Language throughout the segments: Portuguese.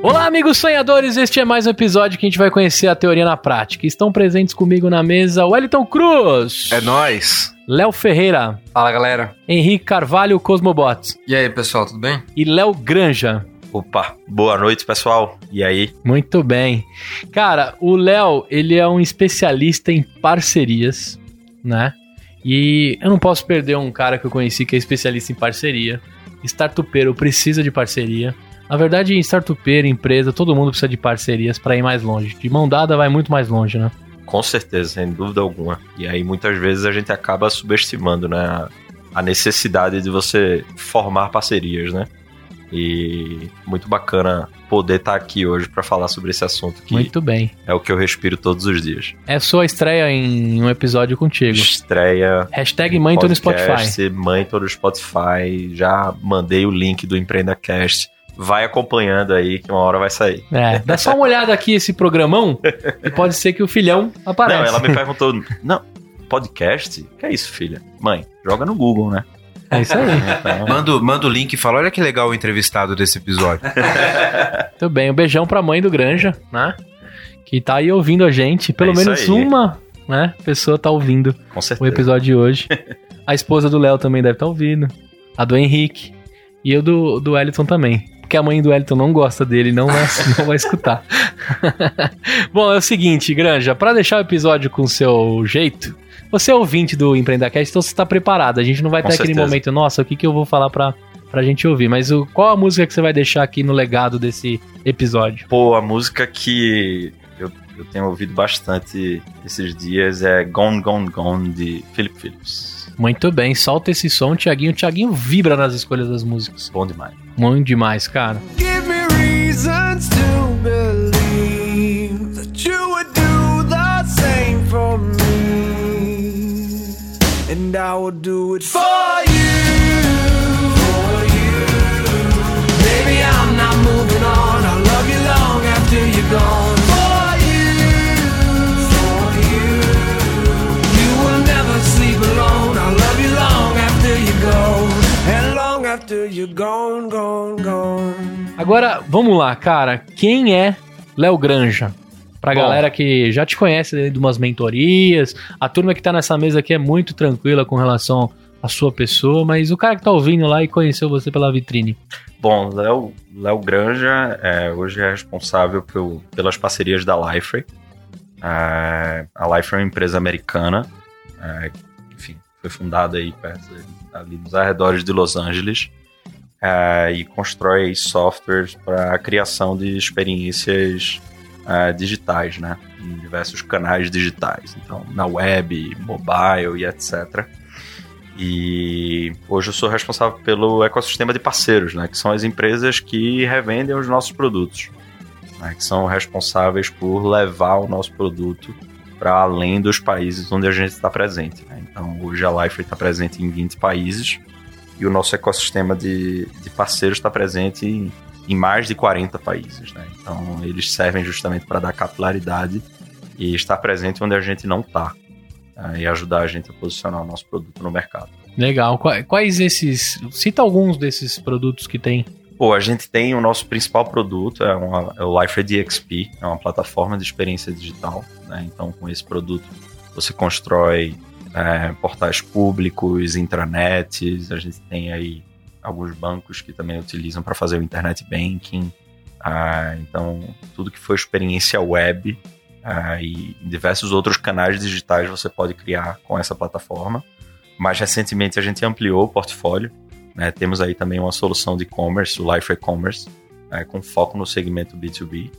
Olá, amigos sonhadores! Este é mais um episódio que a gente vai conhecer a teoria na prática. Estão presentes comigo na mesa Wellington Cruz. É nós. Léo Ferreira. Fala, galera. Henrique Carvalho, Cosmobots. E aí, pessoal, tudo bem? E Léo Granja. Opa, boa noite, pessoal. E aí? Muito bem. Cara, o Léo, ele é um especialista em parcerias, né? E eu não posso perder um cara que eu conheci que é especialista em parceria. Startupeiro precisa de parceria. Na verdade, em startupeiro, empresa, todo mundo precisa de parcerias para ir mais longe. De mão dada vai muito mais longe, né? Com certeza, sem dúvida alguma. E aí muitas vezes a gente acaba subestimando, né, a necessidade de você formar parcerias, né? E muito bacana poder estar aqui hoje para falar sobre esse assunto que Muito bem. é o que eu respiro todos os dias. É sua estreia em um episódio contigo. Estreia Hashtag mãe todo Spotify. podcast, Mãe todo Spotify. Já mandei o link do EmpreendaCast. Vai acompanhando aí que uma hora vai sair. É, dá só uma olhada aqui esse programão e pode ser que o filhão apareça. Não, ela me perguntou, não, podcast? Que é isso, filha? Mãe, joga no Google, né? É isso aí. Então, Manda, manda o link e fala: olha que legal o entrevistado desse episódio. Muito bem, um beijão pra mãe do Granja, né? Que tá aí ouvindo a gente. Pelo É menos aí. uma, né? Pessoa tá ouvindo com o episódio de hoje. A esposa do Léo também deve estar ouvindo. A do Henrique. E eu do, do Wellington também. Porque a mãe do Wellington não gosta dele, não vai, não vai escutar. Bom, é o seguinte, Granja, pra deixar o episódio com o seu jeito, você é ouvinte do Empreendacast, então você tá preparado. A gente não vai Com ter aquele certeza. momento, nossa, o que, que eu vou falar pra, pra gente ouvir. Mas o, qual a música que você vai deixar aqui no legado desse episódio? Pô, a música que eu, tenho ouvido bastante esses dias é Gone, Gone, Gone, de Philip Phillips. Muito bem, solta esse som, Tiaguinho. O Tiaguinho vibra nas escolhas das músicas. Bom demais. Muito demais, cara. Give me reasons to believe that you would do the same for me. And I will do it for gone, gone, gone. Agora, vamos lá, cara. Quem é Léo Granja? Pra Bom. galera que já te conhece né, de umas mentorias, a turma que tá nessa mesa aqui é muito tranquila com relação à sua pessoa, mas o cara que tá ouvindo lá e conheceu você pela vitrine. Bom, Léo Léo Granja é, hoje é responsável pel- pelas parcerias da Lifeway. É, a Lifeway é uma empresa americana, é, enfim, foi fundada aí perto, ali nos arredores de Los Angeles é, e constrói softwares para a criação de experiências é, digitais, né, em diversos canais digitais, então na web, mobile e etc. E hoje eu sou responsável pelo ecossistema de parceiros, né? Que são as empresas que revendem os nossos produtos, né, que são responsáveis por levar o nosso produto para além dos países onde a gente está presente. né? Então hoje a Life está presente em 20 países e o nosso ecossistema de, de parceiros está presente em, em mais de 40 países. Né? Então eles servem justamente para dar capilaridade e estar presente onde a gente não está e ajudar a gente a posicionar o nosso produto no mercado. Legal. Qua- Quais esses. Cita alguns desses produtos que tem. Pô, a gente tem o nosso principal produto, é, uma, é o Life DXP, é uma plataforma de experiência digital. Né? Então, com esse produto, você constrói é, portais públicos, intranets, a gente tem aí alguns bancos que também utilizam para fazer o internet banking. Ah, então, tudo que for experiência web ah, e diversos outros canais digitais você pode criar com essa plataforma. Mais recentemente, a gente ampliou o portfólio. né? Temos aí também uma solução de e-commerce, o Life E-commerce, né? com foco no segmento B2B.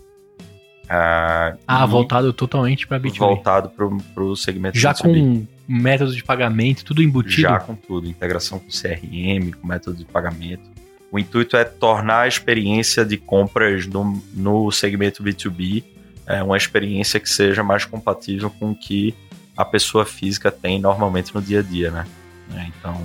Ah, Ah, voltado totalmente pra B2B. voltado para o segmento Já B2B. com método de pagamento, tudo embutido. Já com tudo, integração com CRM, com método de pagamento. O intuito é tornar a experiência de compras no, no segmento B2B é, uma experiência que seja mais compatível com o que a pessoa física tem normalmente no dia a dia, né? É, então,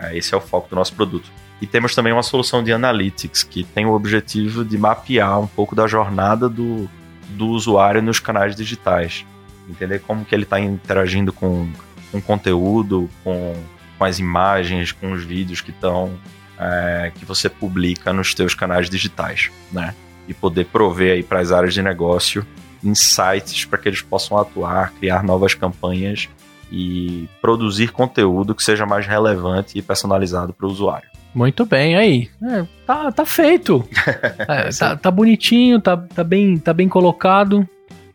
é, esse é o foco do nosso produto. E temos também uma solução de analytics que tem o objetivo de mapear um pouco da jornada do, do usuário nos canais digitais. Entender como que ele está interagindo com, com conteúdo, com, com as imagens, com os vídeos que estão é, que você publica nos teus canais digitais, né? E poder prover aí para as áreas de negócio insights para que eles possam atuar, criar novas campanhas e produzir conteúdo que seja mais relevante e personalizado para o usuário. Muito bem, aí. É, tá, tá feito. É, tá, tá, bonitinho, tá, tá, bem, tá bem colocado.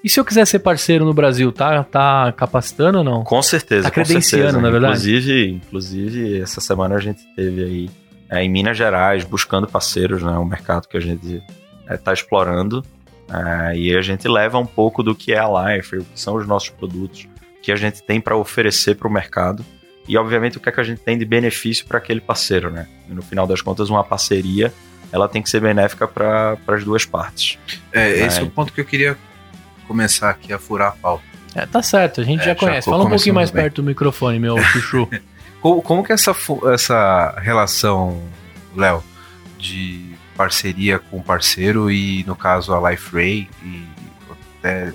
E se eu quiser ser parceiro no Brasil, tá, tá capacitando ou não? Com certeza. Tá credenciando, certeza. na verdade? Inclusive, inclusive, essa semana a gente teve aí é, em Minas Gerais buscando parceiros, né? Um mercado que a gente está é, explorando. É, e a gente leva um pouco do que é a Life, o que são os nossos produtos, que a gente tem para oferecer para o mercado e, obviamente, o que, é que a gente tem de benefício para aquele parceiro, né? E, no final das contas, uma parceria ela tem que ser benéfica para as duas partes. É, esse é o ponto que eu queria começar aqui a furar a pauta. É, tá certo, a gente é, já conhece. Fala um pouquinho mais bem. perto do microfone, meu chuchu. como, como que essa, essa relação, Léo, de parceria com parceiro e, no caso, a Life Ray, e até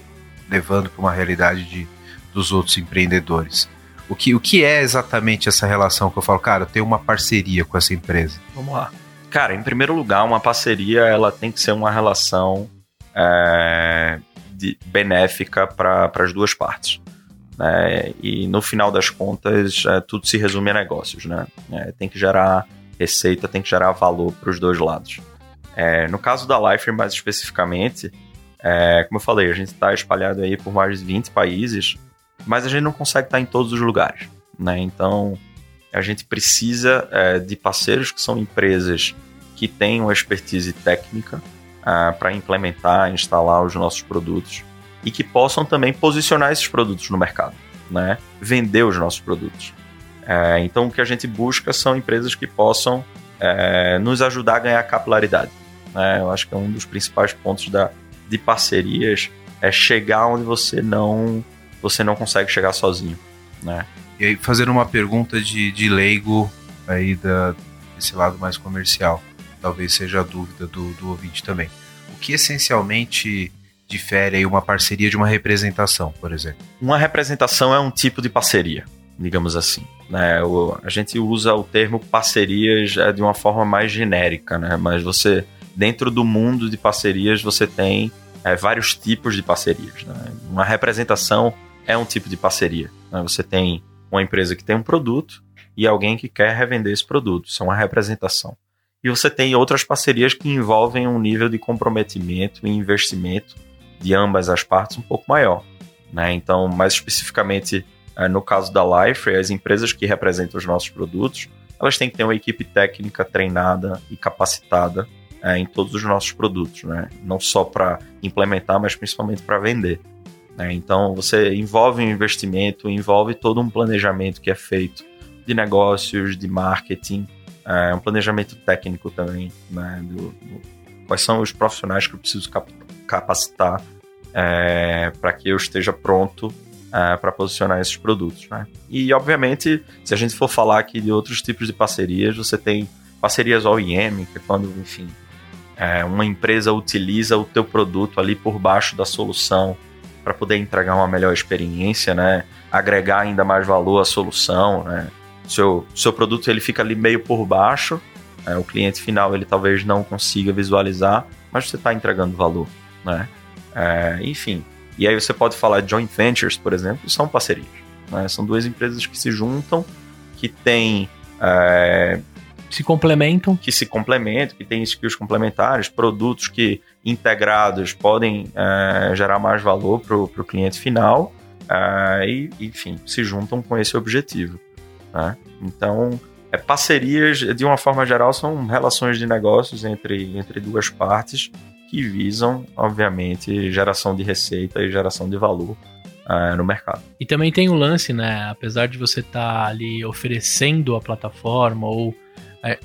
levando para uma realidade de, dos outros empreendedores. O que, o que é exatamente essa relação que eu falo, cara, eu tenho uma parceria com essa empresa? Vamos lá. Cara, em primeiro lugar, uma parceria ela tem que ser uma relação é, de, benéfica para as duas partes. Né? E no final das contas, é, tudo se resume a negócios. Né? É, tem que gerar receita, tem que gerar valor para os dois lados. É, no caso da Life, mais especificamente, é, como eu falei, a gente está espalhado aí por mais de 20 países mas a gente não consegue estar em todos os lugares, né? Então a gente precisa é, de parceiros que são empresas que uma expertise técnica é, para implementar, instalar os nossos produtos e que possam também posicionar esses produtos no mercado, né? Vender os nossos produtos. É, então o que a gente busca são empresas que possam é, nos ajudar a ganhar capilaridade. Né? Eu acho que é um dos principais pontos da, de parcerias é chegar onde você não você não consegue chegar sozinho, né? E aí, fazendo uma pergunta de, de leigo aí da, desse lado mais comercial, talvez seja a dúvida do, do ouvinte também. O que essencialmente difere aí uma parceria de uma representação, por exemplo? Uma representação é um tipo de parceria, digamos assim. Né? O, a gente usa o termo parcerias de uma forma mais genérica, né? mas você, dentro do mundo de parcerias, você tem é, vários tipos de parcerias. Né? Uma representação é um tipo de parceria. Né? Você tem uma empresa que tem um produto e alguém que quer revender esse produto. Isso é uma representação. E você tem outras parcerias que envolvem um nível de comprometimento e investimento de ambas as partes um pouco maior. Né? Então, mais especificamente é, no caso da Life, as empresas que representam os nossos produtos, elas têm que ter uma equipe técnica treinada e capacitada é, em todos os nossos produtos, né? não só para implementar, mas principalmente para vender. Né? Então, você envolve um investimento, envolve todo um planejamento que é feito de negócios, de marketing, é, um planejamento técnico também, né? Do, do, quais são os profissionais que eu preciso cap capacitar é, para que eu esteja pronto é, para posicionar esses produtos. Né? E, obviamente, se a gente for falar aqui de outros tipos de parcerias, você tem parcerias OEM, que é quando, enfim, é, uma empresa utiliza o teu produto ali por baixo da solução para poder entregar uma melhor experiência, né? Agregar ainda mais valor à solução, né? Seu, seu produto ele fica ali meio por baixo, é, o cliente final ele talvez não consiga visualizar, mas você está entregando valor, né? É, enfim, e aí você pode falar de joint ventures, por exemplo, são parcerias. Né? São duas empresas que se juntam, que têm é, se complementam. Que se complementam, que têm skills complementares, produtos que integrados podem é, gerar mais valor para o cliente final é, e, enfim, se juntam com esse objetivo. Né? Então, é, parcerias, de uma forma geral, são relações de negócios entre, entre duas partes que visam, obviamente, geração de receita e geração de valor uh, no mercado. E também tem o um lance, né? Apesar de você estar tá ali oferecendo a plataforma ou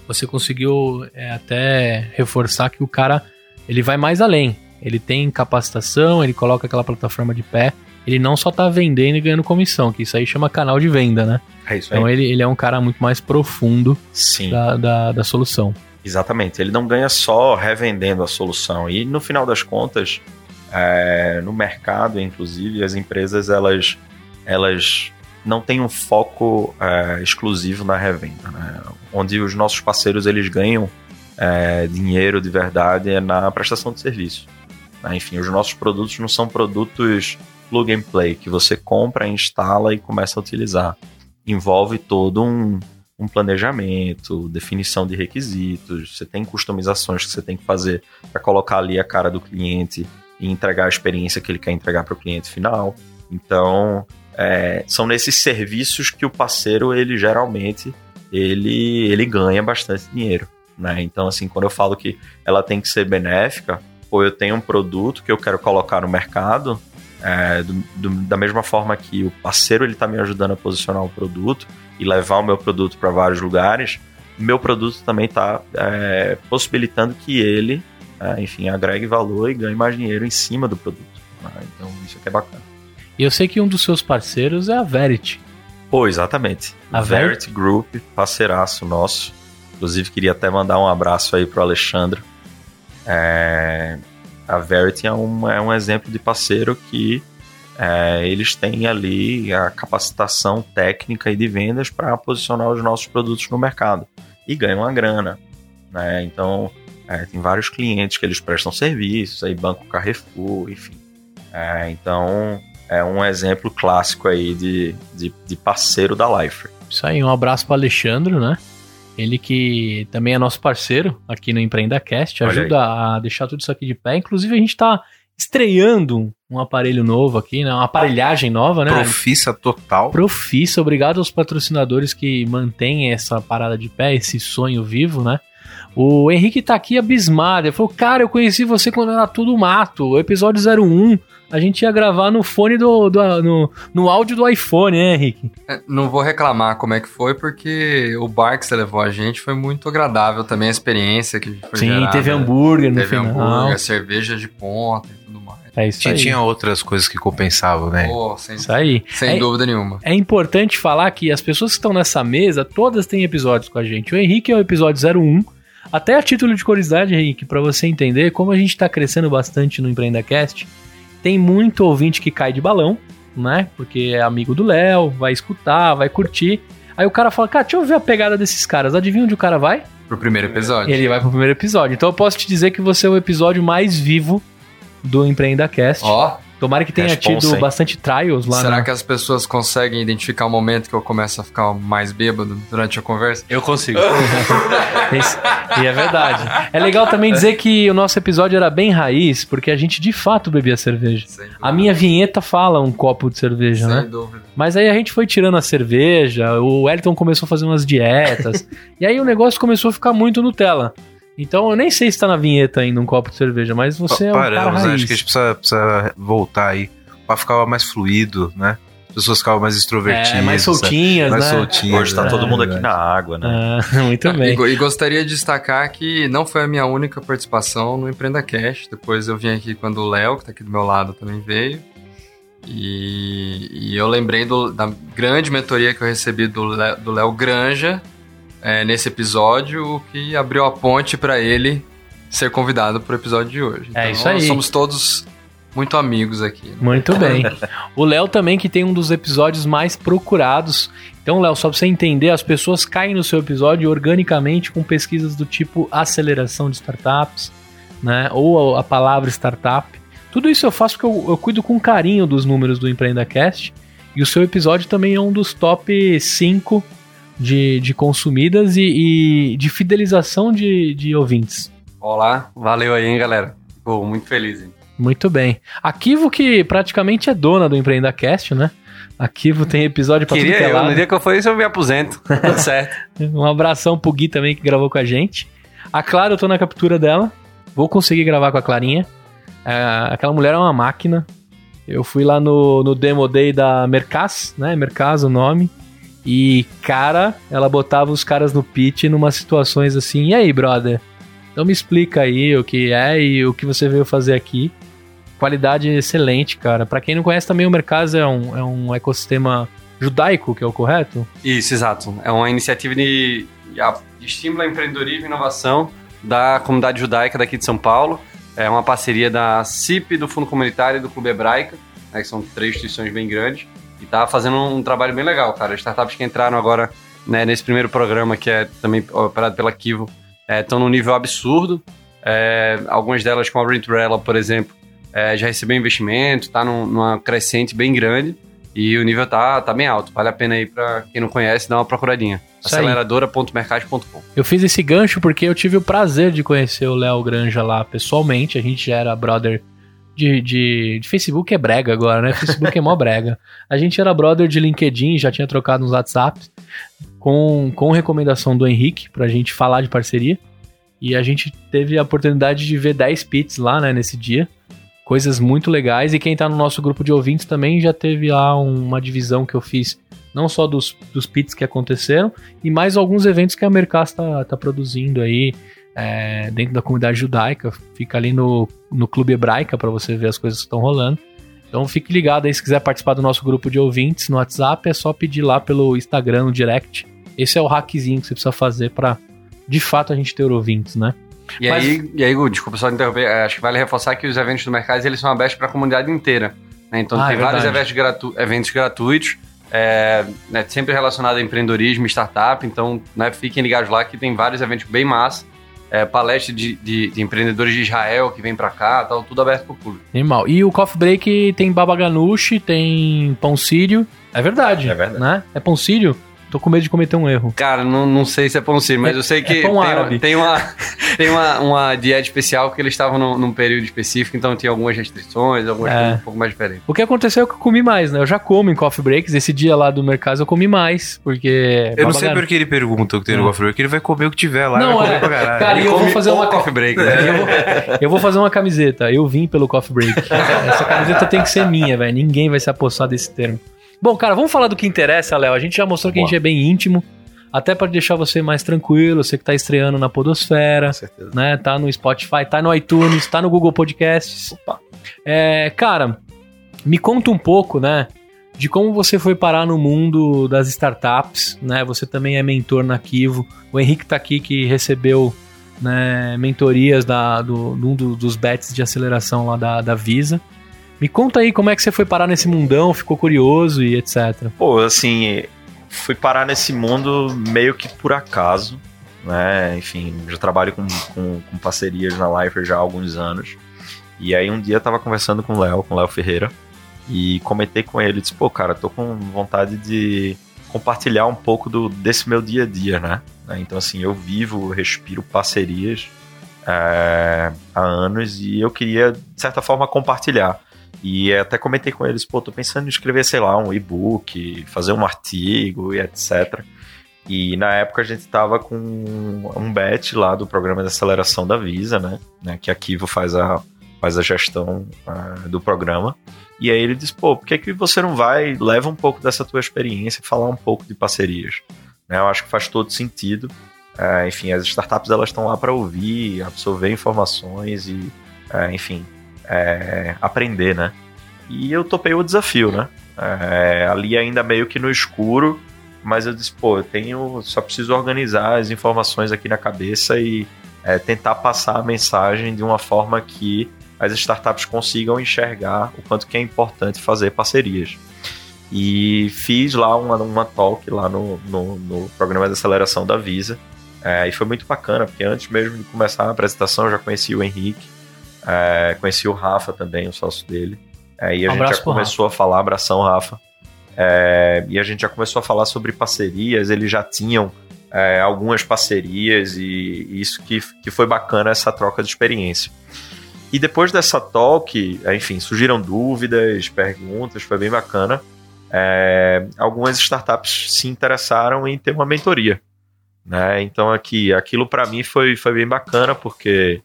você conseguiu é, até reforçar que o cara ele vai mais além. Ele tem capacitação, ele coloca aquela plataforma de pé. Ele não só tá vendendo e ganhando comissão, que isso aí chama canal de venda, né? É isso aí. Então ele, ele é um cara muito mais profundo Sim. da, da, da solução. Exatamente. Ele não ganha só revendendo a solução. E no final das contas, é, no mercado, inclusive, as empresas elas, elas não têm um foco é, exclusivo na revenda. Né? Onde os nossos parceiros eles ganham é, dinheiro de verdade é na prestação de serviço. né? Enfim, os nossos produtos não são produtos plug and play que você compra, instala e começa a utilizar. Envolve todo um, um planejamento, definição de requisitos, você tem customizações que você tem que fazer para colocar ali a cara do cliente e entregar a experiência que ele quer entregar para o cliente final. Então, é, são nesses serviços que o parceiro, ele geralmente, ele, ele ganha bastante dinheiro. Né? Então, assim, quando eu falo que ela tem que ser benéfica, ou eu tenho um produto que eu quero colocar no mercado, é, do- do- da mesma forma que o parceiro ele está me ajudando a posicionar o produto e levar o meu produto para vários lugares, meu produto também está possibilitando que ele, é, enfim, agregue valor e ganhe mais dinheiro em cima do produto. né? Então isso aqui é bacana. E eu sei que um dos seus parceiros é a Verity. Pô, exatamente. A Verity Group, parceiraço nosso. Inclusive, queria até mandar um abraço aí pro Alexandre. É, a Verity é um, é um exemplo de parceiro que é, eles têm ali a capacitação técnica e de vendas para posicionar os nossos produtos no mercado e ganham uma grana. Né? Então, é, tem vários clientes que eles prestam serviços, aí Banco Carrefour, enfim. É, então, é um exemplo clássico aí de, de, de parceiro da Life. Isso aí, um abraço para Alexandre, né? Ele que também é nosso parceiro aqui no EmpreendaCast, ajuda a deixar tudo isso aqui de pé. Inclusive, a gente tá estreando um aparelho novo aqui, né? Uma aparelhagem nova, né? Profissa total. Profissa, obrigado aos patrocinadores que mantêm essa parada de pé, esse sonho vivo, né? O Henrique tá aqui abismado. Ele falou: Cara, eu conheci você quando era tudo mato. O episódio 01, a gente ia gravar no fone do. do- no, no áudio do iPhone, né, Henrique? É, Não vou reclamar como é que foi, porque o bar que você levou a gente foi muito agradável também, a experiência que foi Sim, gerada. teve hambúrguer no Teve final. hambúrguer, cerveja de ponta e tudo mais. É isso Tinha, aí. tinha outras coisas que compensavam, né? Pô, sem, Isso aí. sem É- dúvida nenhuma. É importante falar que as pessoas que estão nessa mesa, todas têm episódios com a gente. O Henrique é o episódio 01. Até a título de curiosidade, Henrique, pra você entender como a gente tá crescendo bastante no EmpreendaCast, tem muito ouvinte que cai de balão, né? Porque é amigo do Léo, vai escutar, vai curtir. Aí o cara fala, cara, deixa eu ver a pegada desses caras. Adivinha onde o cara vai? Pro primeiro episódio. Ele vai pro primeiro episódio. Então eu posso te dizer que você é o episódio mais vivo do EmpreendaCast. Ó, Tomara que tenha tido hein? bastante trials lá será na- que as pessoas conseguem identificar o momento que eu começo a ficar mais bêbado durante a conversa? Eu consigo. Esse- e é verdade. É legal também dizer que o nosso episódio era bem raiz, porque a gente de fato bebia cerveja. A minha vinheta fala um copo de cerveja, Sem né? dúvida. Mas aí a gente foi tirando a cerveja, o Wellington começou a fazer umas dietas, e aí o negócio começou a ficar muito Nutella. Então eu nem sei se tá na vinheta ainda um copo de cerveja, mas você é um cara Paramos, raiz. acho que a gente precisa, precisa voltar aí pra ficar mais fluido, né? As pessoas ficavam mais extrovertidas. É, mais sabe? soltinhas, Mais né? soltinhas. Hoje tá né? todo mundo aqui verdade. na água, né? Ah, muito E, bem. go- e gostaria de destacar que não foi a minha única participação no Empreenda Cash. Depois eu vim aqui quando o Léo, que tá aqui do meu lado, também veio. E, e eu lembrei do- da grande mentoria que eu recebi do Léo Granja é, nesse episódio, o que abriu a ponte para ele ser convidado pro episódio de hoje. É isso aí. Somos todos muito amigos aqui. né? Muito bem. O Léo também que tem um dos episódios mais procurados. Então, Léo, só pra você entender, as pessoas caem no seu episódio organicamente com pesquisas do tipo aceleração de startups, né? Ou a palavra startup. Tudo isso eu faço porque eu, eu cuido com carinho dos números do EmpreendaCast. E o seu episódio também é um dos top 5 de, de consumidas e, e de fidelização de, de ouvintes. Olá, valeu aí, hein, galera. Pô, muito feliz, hein? Muito bem. A Kivo, que praticamente é dona do EmpreendaCast, né? A Kivo tem episódio pra Queria tudo que é eu, no dia que eu for isso eu me aposento. Tudo certo. Um abração pro Gui também, que gravou com a gente. A Clara, eu tô na captura dela. Vou conseguir gravar com a Clarinha. É, aquela mulher é uma máquina. Eu fui lá no, no Demo Day da Mercas, né? Mercas o nome. E, cara, ela botava os caras no pitch numa situações assim. E aí, brother? Então me explica aí o que é e o que você veio fazer aqui. Qualidade excelente, cara. Para quem não conhece também, o Mercado é um, é um ecossistema judaico, que é o correto? Isso, exato. É uma iniciativa de, de estímulo ao empreendedorismo e inovação da comunidade judaica daqui de São Paulo. É uma parceria da CIP, do Fundo Comunitário e do Clube Hebraica, né, que são três instituições bem grandes. E tá fazendo um trabalho bem legal, cara. As startups que entraram agora né, nesse primeiro programa, que é também operado pela Kivo, estão é, num nível absurdo. É, algumas delas, como a Rentrella, por exemplo, é, já recebeu investimento, está num, numa crescente bem grande e o nível tá, tá bem alto. Vale a pena aí para quem não conhece dar uma procuradinha. Aceleradora.mercado.com. Eu fiz esse gancho porque eu tive o prazer de conhecer o Léo Granja lá pessoalmente. A gente já era brother de, de, de, Facebook é brega agora, né? Facebook é mó brega. A gente era brother de LinkedIn, já tinha trocado nos WhatsApps com, com recomendação do Henrique pra gente falar de parceria. E a gente teve a oportunidade de ver 10 pits lá, né, nesse dia. Coisas muito legais. E quem tá no nosso grupo de ouvintes também já teve lá uma divisão que eu fiz, não só dos, dos pits que aconteceram, e mais alguns eventos que a Mercas tá, tá produzindo aí é, dentro da comunidade judaica, fica ali no, no Clube Hebraica para você ver as coisas que estão rolando. Então fique ligado aí se quiser participar do nosso grupo de ouvintes no WhatsApp, é só pedir lá pelo Instagram, no direct. Esse é o hackzinho que você precisa fazer para de fato a gente ter ouvintes, né? E Mas... aí, e aí, Gu, desculpa só interromper, é, acho que vale reforçar que os eventos do mercado eles são abertos para a comunidade inteira. Né? Então ah, tem é vários eventos, gratu eventos gratuitos, é, né, sempre relacionado a empreendedorismo, startup, então né, fiquem ligados lá que tem vários eventos bem massa é, palestra de, de, de, empreendedores de Israel que vem para cá, tal, tudo aberto pro público. Animal. E o Coffee Break tem baba ganoush, tem pão sírio. É verdade. É verdade. Né? É pão sírio? Tô com medo de cometer um erro. Cara, não, não sei se é pão sírio, mas é, eu sei que é pão tem, árabe. tem, uma, tem uma, uma dieta especial que eles estavam num, num, período específico, então tinha algumas restrições, algumas é. coisas um pouco mais diferentes. O que aconteceu é que eu comi mais, né? Eu já como em coffee breaks. Esse dia lá do mercado eu comi mais, porque... Eu não sei porque ele pergunta o que tem no coffee break, ele vai comer o que tiver lá. Não, é. Cara, e eu vou fazer uma coffee break. Né? Eu, vou, eu vou fazer uma camiseta. Eu vim pelo coffee break. Essa camiseta tem que ser minha, velho. Ninguém vai se apossar desse termo. Bom, cara, vamos falar do que interessa, Léo. A gente já mostrou que Boa. a gente é bem íntimo até para deixar você mais tranquilo, você que tá estreando na Podosfera, né? Tá no Spotify, tá no iTunes, tá no Google Podcasts. Opa. É, cara, me conta um pouco, né? De como você foi parar no mundo das startups, né? Você também é mentor na Kivo. O Henrique tá aqui que recebeu né, mentorias da, do, do, dos bets de aceleração lá da, da Visa. Me conta aí como é que você foi parar nesse mundão, ficou curioso e etc. Pô, assim, fui parar nesse mundo meio que por acaso, né? Enfim, já trabalho com, com, com parcerias na Lifer já há alguns anos. E aí um dia eu tava conversando com o Léo, com o Léo Ferreira, e comentei com ele, disse, pô, cara, tô com vontade de compartilhar um pouco do, desse meu dia a dia, né? Então, assim, eu vivo, respiro parcerias é, há anos e eu queria, de certa forma, compartilhar. E até comentei com eles, pô, tô pensando em escrever, sei lá, um e-book, fazer um artigo e etc. E na época a gente tava com um bet lá do programa de aceleração da Visa, né? né que a Kivo faz a, faz a gestão uh, do programa. E aí ele disse, pô, por que, que você não vai, leva um pouco dessa tua experiência e falar um pouco de parcerias? Né, eu acho que faz todo sentido. Uh, enfim, as startups elas estão lá para ouvir, absorver informações e, uh, enfim, é, aprender, né? E eu topei o desafio, né? É, ali ainda meio que no escuro, mas eu disse, pô, eu tenho, só preciso organizar as informações aqui na cabeça e é, tentar passar a mensagem de uma forma que as startups consigam enxergar o quanto que é importante fazer parcerias. E fiz lá uma, uma talk lá no, no, no programa de aceleração da Visa, é, e foi muito bacana, porque antes mesmo de começar a apresentação eu já conheci o Henrique, é, conheci o Rafa também, o sócio dele. É, e a um gente já começou Rafa. a falar, abração, Rafa. É, e a gente já começou a falar sobre parcerias, eles já tinham é, algumas parcerias e isso que, que foi bacana essa troca de experiência. E depois dessa talk, é, enfim, surgiram dúvidas, perguntas, foi bem bacana. É, algumas startups se interessaram em ter uma mentoria. Né? Então aqui, aquilo para mim foi, foi bem bacana porque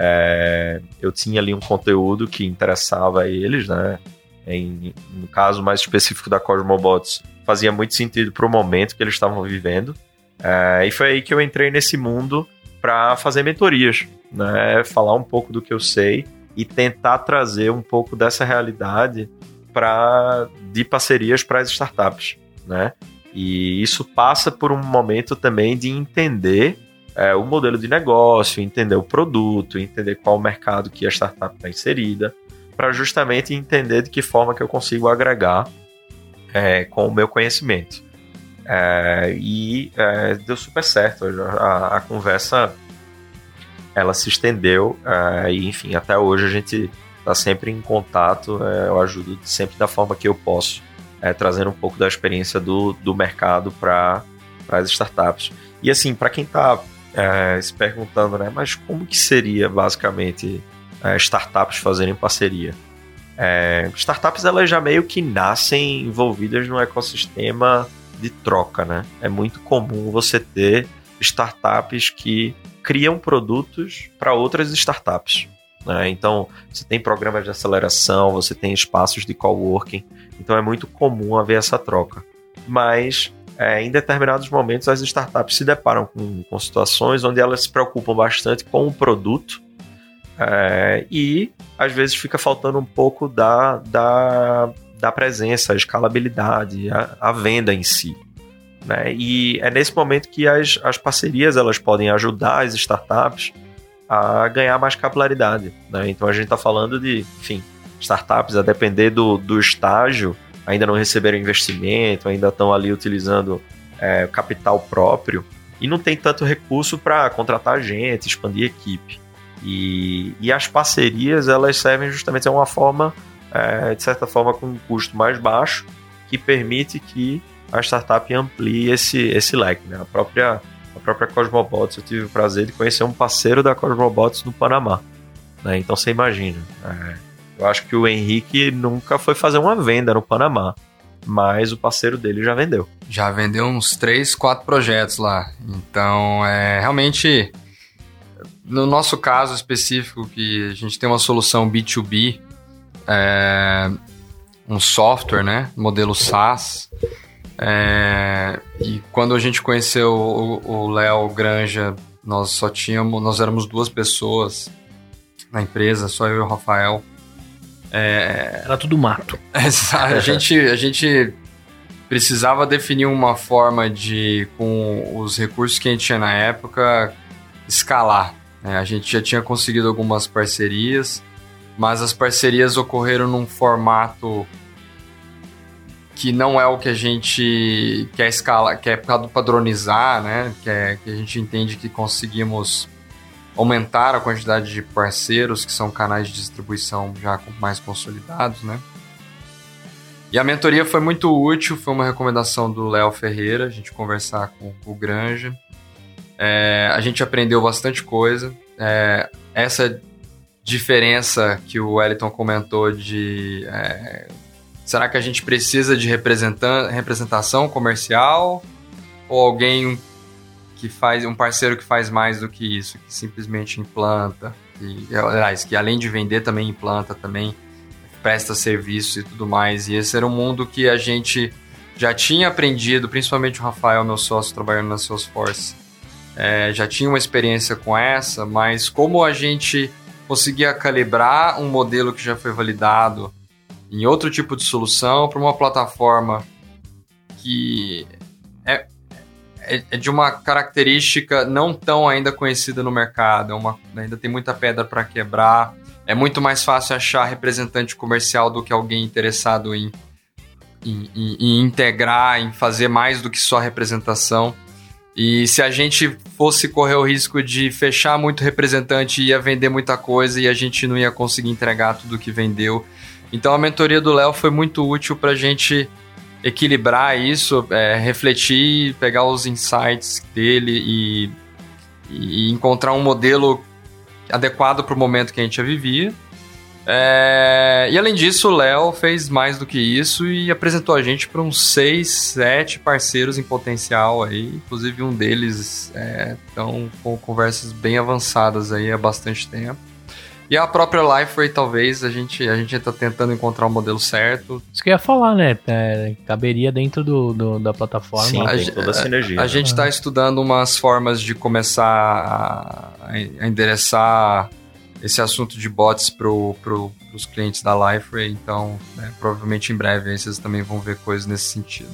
é, eu tinha ali um conteúdo que interessava a eles, né? Em, no caso mais específico da Cosmobots, fazia muito sentido para o momento que eles estavam vivendo. É, e foi aí que eu entrei nesse mundo para fazer mentorias, né? Falar um pouco do que eu sei e tentar trazer um pouco dessa realidade para de parcerias para as startups, né? E isso passa por um momento também de entender é, o modelo de negócio, entender o produto, entender qual o mercado que a startup está inserida, para justamente entender de que forma que eu consigo agregar é, com o meu conhecimento. É, e é, deu super certo. A, a, conversa ela se estendeu é, e, enfim, até hoje a gente está sempre em contato. É, eu ajudo sempre da forma que eu posso, é, trazendo um pouco da experiência do, do mercado para as startups. E assim, para quem está se perguntando, né, mas como que seria basicamente startups fazerem parceria? É, startups elas já meio que nascem envolvidas no ecossistema de troca, né? É muito comum você ter startups que criam produtos para outras startups. Né? Então, você tem programas de aceleração, você tem espaços de coworking, então é muito comum haver essa troca. Mas é, em determinados momentos as startups se deparam com, com situações onde elas se preocupam bastante com o produto é, e às vezes fica faltando um pouco da, da, da presença, a escalabilidade, a, a venda em si. Né? E é nesse momento que as, as parcerias elas podem ajudar as startups a ganhar mais capilaridade. Né? Então a gente está falando de, enfim, startups a depender do, do estágio, ainda não receberam investimento, ainda estão ali utilizando é, capital próprio e não tem tanto recurso para contratar gente, expandir equipe. E, e as parcerias elas servem justamente a uma forma, é, de certa forma, com um custo mais baixo, que permite que a startup amplie esse, esse leque. Né? A, própria, a própria Cosmobots, eu tive o prazer de conhecer um parceiro da Cosmobots no Panamá. Né? Então você imagina. É, eu acho que o Henrique nunca foi fazer uma venda no Panamá, mas o parceiro dele já vendeu. Já vendeu uns 3, 4 projetos lá. Então, é realmente no nosso caso específico, que a gente tem uma solução B2B, é, um software, né? Modelo SaaS. É, e quando a gente conheceu o Léo Granja, nós só tínhamos, nós éramos duas pessoas na empresa, só eu e o Rafael. É, Era tudo mato. a gente, a gente precisava definir uma forma de, com os recursos que a gente tinha na época, escalar. É, a gente já tinha conseguido algumas parcerias, mas as parcerias ocorreram num formato que não é o que a gente quer escalar, quer padronizar, né? Que, é, que a gente entende que conseguimos aumentar a quantidade de parceiros, que são canais de distribuição já mais consolidados, né? E a mentoria foi muito útil, foi uma recomendação do Léo Ferreira, a gente conversar com o Granja. É, a gente aprendeu bastante coisa. É, essa diferença que o Wellington comentou de é, será que a gente precisa de representação comercial ou alguém que faz um parceiro que faz mais do que isso, que simplesmente implanta, e, aliás, que além de vender também implanta, também presta serviço e tudo mais. E esse era um mundo que a gente já tinha aprendido, principalmente o Rafael, meu sócio, trabalhando na Salesforce é, já tinha uma experiência com essa, mas como a gente conseguia calibrar um modelo que já foi validado em outro tipo de solução para uma plataforma que é, é, de uma característica não tão ainda conhecida no mercado, é uma, ainda tem muita pedra para quebrar. É muito mais fácil achar representante comercial do que alguém interessado em, em, em, em integrar, em fazer mais do que só representação. E se a gente fosse correr o risco de fechar muito representante, ia vender muita coisa e a gente não ia conseguir entregar tudo que vendeu. Então a mentoria do Léo foi muito útil para a gente equilibrar isso, é, refletir, pegar os insights dele e, e encontrar um modelo adequado para o momento que a gente vivia é... E além disso, o Léo fez mais do que isso e apresentou a gente para uns seis, sete parceiros em potencial aí. Inclusive um deles estão é, com conversas bem avançadas aí há bastante tempo. E a própria Lifeway, talvez, a gente, a gente tá tentando encontrar o modelo certo. Isso que eu ia falar, né? É, caberia dentro do, do- da plataforma. Sim, A tem ge- toda a sinergia. A né? gente está estudando umas formas de começar a, a endereçar esse assunto de bots para pro, os clientes da Lifeway, então né, provavelmente em breve aí vocês também vão ver coisas nesse sentido.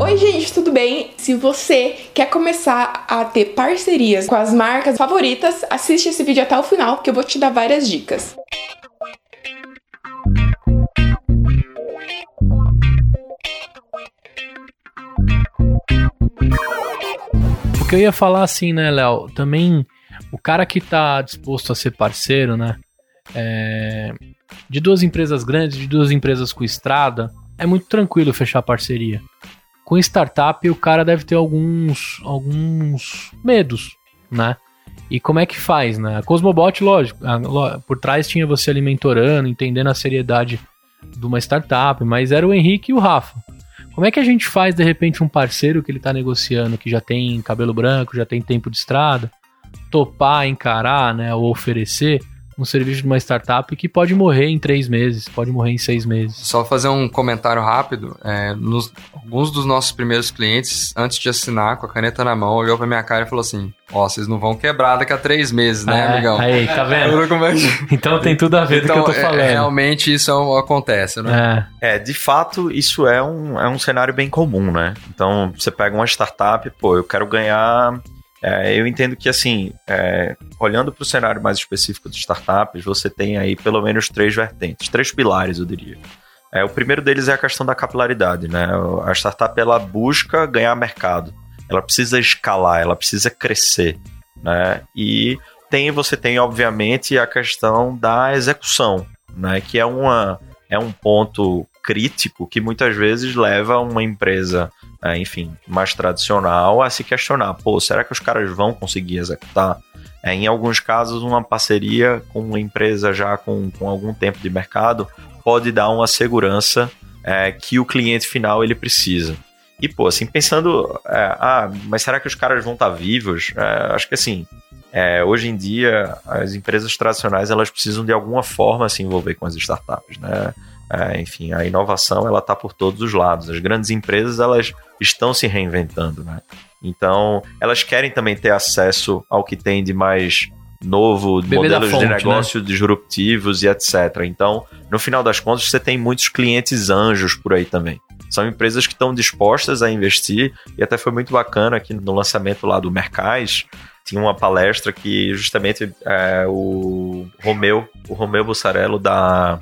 Oi, gente, tudo bem? Se você quer começar a ter parcerias com as marcas favoritas, assiste esse vídeo até o final que eu vou te dar várias dicas. O que eu ia falar assim, né, Léo? Também o cara que tá disposto a ser parceiro, né? é, de duas empresas grandes, de duas empresas com estrada, é muito tranquilo fechar parceria. Com startup, o cara deve ter alguns, alguns medos, né? E como é que faz, né? A Cosmobot, lógico, a- por trás tinha você ali mentorando, entendendo a seriedade de uma startup, mas era o Henrique e o Rafa. Como é que a gente faz, de repente, um parceiro que ele tá negociando, que já tem cabelo branco, já tem tempo de estrada, topar, encarar, né, ou oferecer um serviço de uma startup que pode morrer em três meses, pode morrer em seis meses. Só fazer um comentário rápido. é, nos- alguns dos nossos primeiros clientes, antes de assinar, com a caneta na mão, olhou pra minha cara e falou assim: Ó, vocês não vão quebrar daqui a três meses, né, É, amigão? Aí, tá vendo? É Então tem tudo a ver Então, do que eu tô é, falando. realmente isso é acontece, né? É. É, de fato, isso é um, é um cenário bem comum, né? Então, você pega uma startup, pô, eu quero ganhar. É, eu entendo que, assim, é, olhando para o cenário mais específico de startups, você tem aí pelo menos três vertentes, três pilares, eu diria. É, o primeiro deles é a questão da capilaridade, né? A startup, ela busca ganhar mercado. Ela precisa escalar, ela precisa crescer, né? E tem, você tem, obviamente, a questão da execução, né? Que é uma é um ponto crítico que muitas vezes leva uma empresa, enfim, mais tradicional a se questionar: pô, será que os caras vão conseguir executar? É, em alguns casos, uma parceria com uma empresa já com, com algum tempo de mercado pode dar uma segurança é, que o cliente final ele precisa. E, pô, assim, pensando, é, ah, mas será que os caras vão estar vivos? É, acho que assim, é, hoje em dia, as empresas tradicionais elas precisam de alguma forma se envolver com as startups, né? É, enfim, a inovação ela está por todos os lados. As grandes empresas elas estão se reinventando, né? Então, elas querem também ter acesso ao que tem de mais novo, Bebê modelos fonte, de negócio disruptivos e etc. Então, no final das contas, você tem muitos clientes anjos por aí também. São empresas que estão dispostas a investir e até foi muito bacana aqui no lançamento lá do Mercais, tinha uma palestra que justamente é, o Romeu, o Romeu Bussarello da,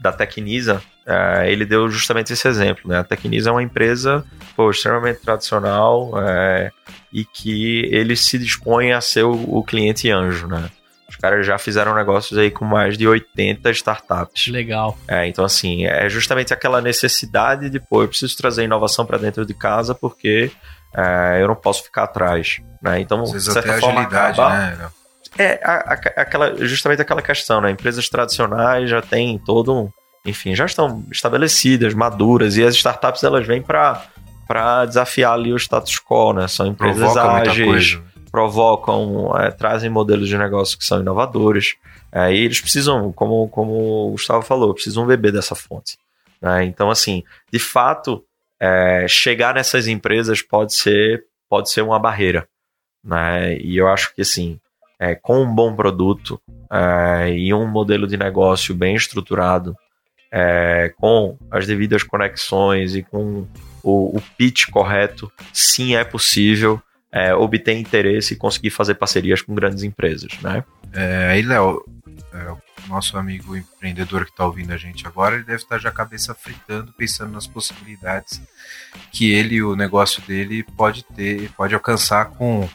da Tecnisa, é, ele deu justamente esse exemplo. Né? A Tecnisa é uma empresa pô, extremamente tradicional é, e que ele se dispõe a ser o, o cliente anjo. Né? Os caras já fizeram negócios aí com mais de 80 startups. Legal. É, então, assim, é justamente aquela necessidade de, pô, eu preciso trazer inovação para dentro de casa porque é, eu não posso ficar atrás. Né? Então, Às vezes de certa até forma, agilidade, acaba- né? É a- a- aquela, justamente aquela questão, né? Empresas tradicionais já têm todo um. Enfim, já estão estabelecidas, maduras, e as startups elas vêm para para desafiar ali o status quo, né? São empresas Provoca ágeis, provocam, é, trazem modelos de negócio que são inovadores. É, e eles precisam, como, como o Gustavo falou, precisam beber dessa fonte. né? Então, assim, de fato, é, chegar nessas empresas pode ser, pode ser uma barreira. Né? E eu acho que, assim, é, com um bom produto é, e um modelo de negócio bem estruturado, é, com as devidas conexões e com o, o pitch correto, sim é possível é, obter interesse e conseguir fazer parcerias com grandes empresas, né? É, aí, Léo, é, o nosso amigo empreendedor que está ouvindo a gente agora, ele deve estar já a cabeça fritando, pensando nas possibilidades que ele o negócio dele pode ter, pode alcançar com,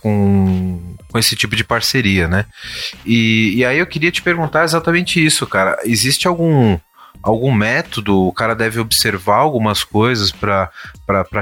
com, com esse tipo de parceria, né? E, e aí eu queria te perguntar exatamente isso, cara. Existe algum algum método, o cara deve observar algumas coisas para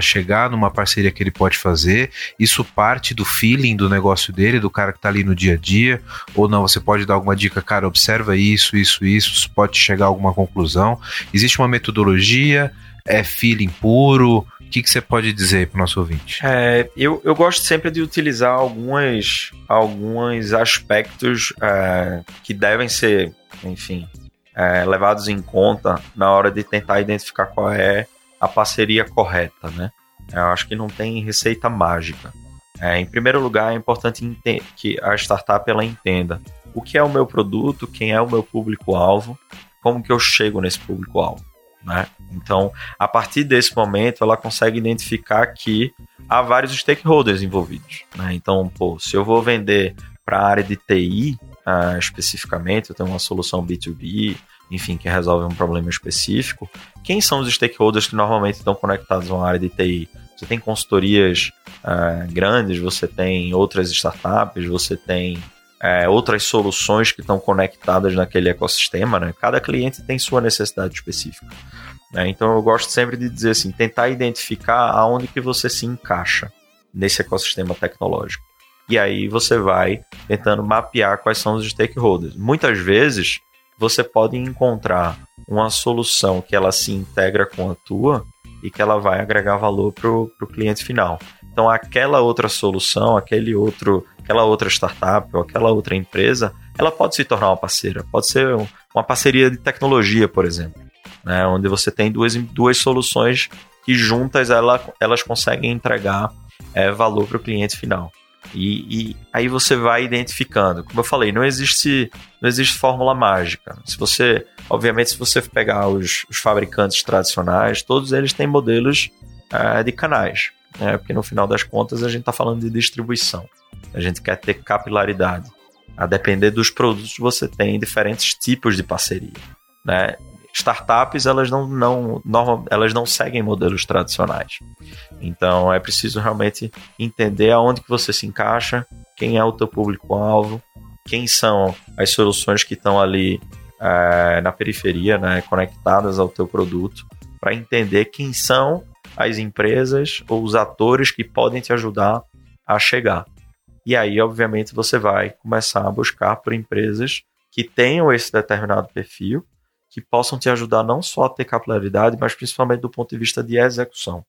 chegar numa parceria que ele pode fazer. Isso parte do feeling do negócio dele, do cara que está ali no dia a dia, ou não, você pode dar alguma dica, cara, observa isso, isso, isso, pode chegar a alguma conclusão. Existe uma metodologia, é feeling puro, O que, que você pode dizer para o nosso ouvinte? É, eu, eu gosto sempre de utilizar algumas, alguns aspectos é, que devem ser, enfim, é, levados em conta na hora de tentar identificar qual é a parceria correta, né? Eu acho que não tem receita mágica. É, em primeiro lugar, é importante que a startup ela entenda o que é o meu produto, quem é o meu público-alvo, como que eu chego nesse público-alvo. Né? Então, a partir desse momento, ela consegue identificar que há vários stakeholders envolvidos. Né? Então, pô, se eu vou vender para a área de TI uh, especificamente, eu tenho uma solução B2B, enfim, que resolve um problema específico, quem são os stakeholders que normalmente estão conectados a uma área de TI? Você tem consultorias uh, grandes, você tem outras startups, você tem uh, outras soluções que estão conectadas naquele ecossistema, né? Cada cliente tem sua necessidade específica. Né? Então eu gosto sempre de dizer assim, tentar identificar aonde que você se encaixa nesse ecossistema tecnológico. E aí você vai tentando mapear quais são os stakeholders. Muitas vezes você pode encontrar uma solução que ela se integra com a tua e que ela vai agregar valor para o cliente final. Então, aquela outra solução, aquele outro, aquela outra startup ou aquela outra empresa, ela pode se tornar uma parceira. Pode ser uma parceria de tecnologia, por exemplo, né? onde você tem duas, duas soluções que juntas ela, elas conseguem entregar é, valor para o cliente final. E, e, aí você vai identificando. Como eu falei, não existe, não existe fórmula mágica. Se você, obviamente, se você pegar os, os fabricantes tradicionais, todos eles têm modelos uh, de canais, né? porque no final das contas a gente está falando de distribuição. A gente quer ter capilaridade. A depender dos produtos, você tem diferentes tipos de parceria. Né? Startups elas não, não, normal, elas não seguem modelos tradicionais. Então é preciso realmente entender aonde que você se encaixa, quem é o teu público-alvo, quem são as soluções que estão ali é, na periferia, né, conectadas ao teu produto, para entender quem são as empresas ou os atores que podem te ajudar a chegar. E aí, obviamente, você vai começar a buscar por empresas que tenham esse determinado perfil que possam te ajudar não só a ter capilaridade, mas principalmente do ponto de vista de execução.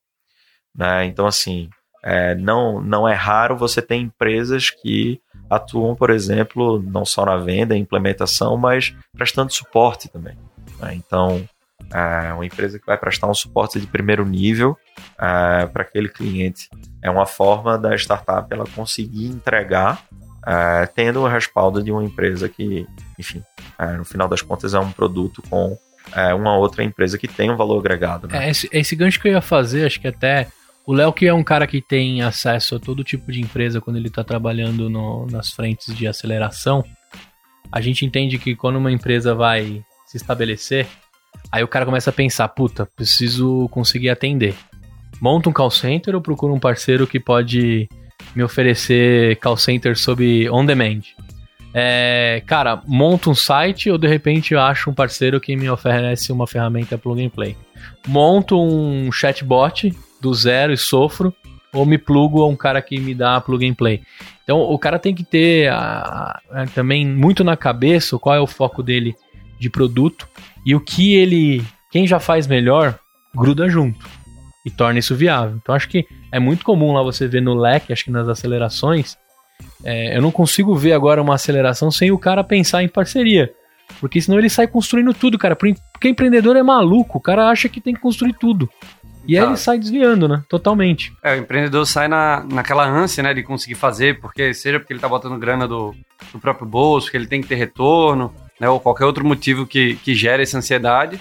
Né? Então, assim, é, não, não é raro você ter empresas que atuam, por exemplo, não só na venda e implementação, mas prestando suporte também. Né? Então, é uma empresa que vai prestar um suporte de primeiro nível é, para aquele cliente. É uma forma da startup ela conseguir entregar é, tendo o respaldo de uma empresa que, enfim, é, no final das contas é um produto com é, uma outra empresa que tem um valor agregado. Né? É, esse, esse gancho que eu ia fazer, acho que até o Léo, que é um cara que tem acesso a todo tipo de empresa quando ele está trabalhando no, nas frentes de aceleração, a gente entende que quando uma empresa vai se estabelecer, aí o cara começa a pensar, puta, preciso conseguir atender. Monta um call center ou procura um parceiro que pode me oferecer call center sob on demand. É, cara, monta um site ou de repente eu acho um parceiro que me oferece uma ferramenta plug and play. Monto um chatbot do zero e sofro, ou me plugo a um cara que me dá plug and play. Então o cara tem que ter a, a, também muito na cabeça qual é o foco dele de produto e o que ele, quem já faz melhor, gruda junto e torna isso viável. Então acho que é muito comum lá você ver no leque, acho que nas acelerações, é, eu não consigo ver agora uma aceleração sem o cara pensar em parceria. Porque senão ele sai construindo tudo, cara. Porque empreendedor é maluco, o cara acha que tem que construir tudo. E aí tá. ele sai desviando, né? Totalmente. É, o empreendedor sai na, naquela ânsia, né, de conseguir fazer, porque seja porque ele tá botando grana do, do próprio bolso, que ele tem que ter retorno, né, ou qualquer outro motivo que, que gere essa ansiedade.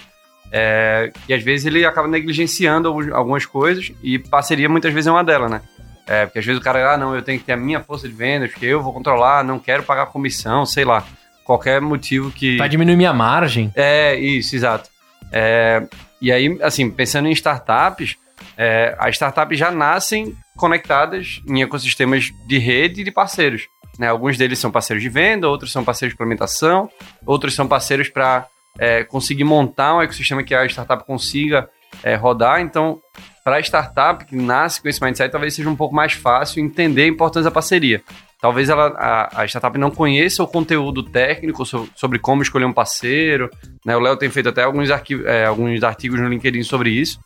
É, e às vezes ele acaba negligenciando algumas coisas e parceria muitas vezes é uma delas, né? É, porque às vezes o cara, ah, não, eu tenho que ter a minha força de vendas, porque eu vou controlar, não quero pagar comissão, sei lá. Qualquer motivo que. Vai diminuir minha margem. É, isso, exato. É, e aí, assim, pensando em startups, é, as startups já nascem conectadas em ecossistemas de rede e de parceiros. Né? Alguns deles são parceiros de venda, outros são parceiros de implementação, outros são parceiros para é, conseguir montar um ecossistema que a startup consiga é, rodar. Então, para a startup que nasce com esse mindset, talvez seja um pouco mais fácil entender a importância da parceria. Talvez ela, a, a startup não conheça o conteúdo técnico sobre como escolher um parceiro. Né? O Léo tem feito até alguns, arquivos, é, alguns artigos no LinkedIn sobre isso.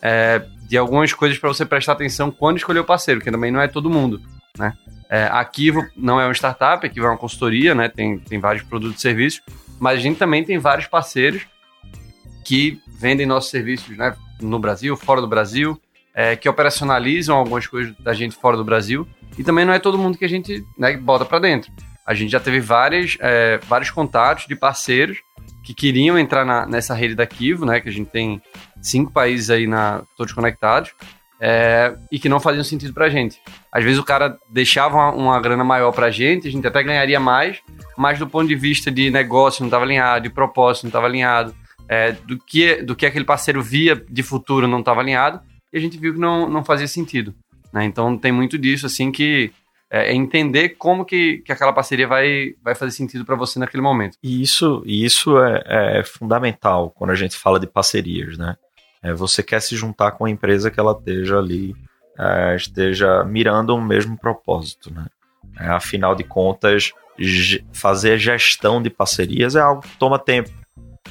É, de algumas coisas para você prestar atenção quando escolher o parceiro, que também não é todo mundo, né? É, a Kivo não é uma startup, a Kivo é uma consultoria, né? Tem, tem vários produtos e serviços, mas a gente também tem vários parceiros que vendem nossos serviços né, no Brasil, fora do Brasil, é, que operacionalizam algumas coisas da gente fora do Brasil. E também não é todo mundo que a gente né, bota para dentro. A gente já teve várias, é, vários contatos de parceiros que queriam entrar na, nessa rede da Kivo, né? Que a gente tem cinco países aí na, todos conectados. É, e que não faziam sentido pra gente. Às vezes o cara deixava uma, uma grana maior pra gente, a gente até ganharia mais, mas do ponto de vista de negócio não estava alinhado, de propósito não estava alinhado, é, do, que, do que aquele parceiro via de futuro não estava alinhado, e a gente viu que não, não fazia sentido. Né? Então tem muito disso, assim, que é, é entender como que, que aquela parceria vai, vai fazer sentido para você naquele momento. E isso, isso é, é fundamental quando a gente fala de parcerias, né? É, você quer se juntar com a empresa que ela esteja ali, é, esteja mirando o mesmo propósito, né? É, afinal de contas, fazer gestão de parcerias é algo que toma tempo,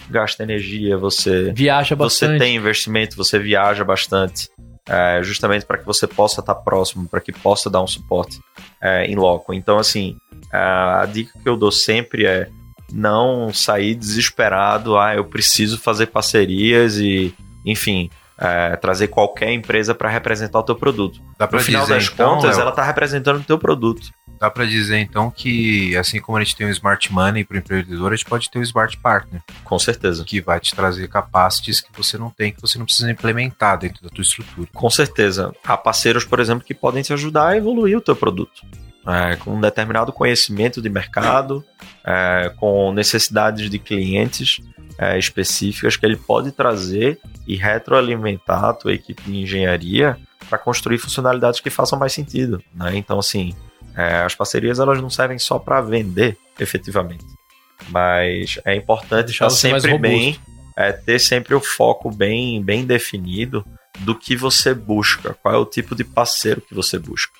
gasta energia, você viaja bastante, você tem investimento, você viaja bastante, é, justamente para que você possa estar próximo, para que possa dar um suporte é, em loco. Então, assim, a dica que eu dou sempre é não sair desesperado, ah, eu preciso fazer parcerias e enfim, é, trazer qualquer empresa para representar o teu produto. Dá no final dizer, das então, contas, Léo, ela está representando o teu produto. Dá para dizer então que assim como a gente tem o Smart Money para o empreendedor, a gente pode ter o Smart Partner, Com certeza. que vai te trazer capacities que você não tem, que você não precisa implementar dentro da tua estrutura. Com certeza. Há parceiros, por exemplo, que podem te ajudar a evoluir o teu produto. É, com um determinado conhecimento de mercado, é, com necessidades de clientes é, específicas que ele pode trazer e retroalimentar a tua equipe de engenharia para construir funcionalidades que façam mais sentido. Né? Então, assim, é, as parcerias elas não servem só para vender, efetivamente. Mas é importante estar sempre bem, é, ter sempre o foco bem, bem definido do que você busca, qual é o tipo de parceiro que você busca.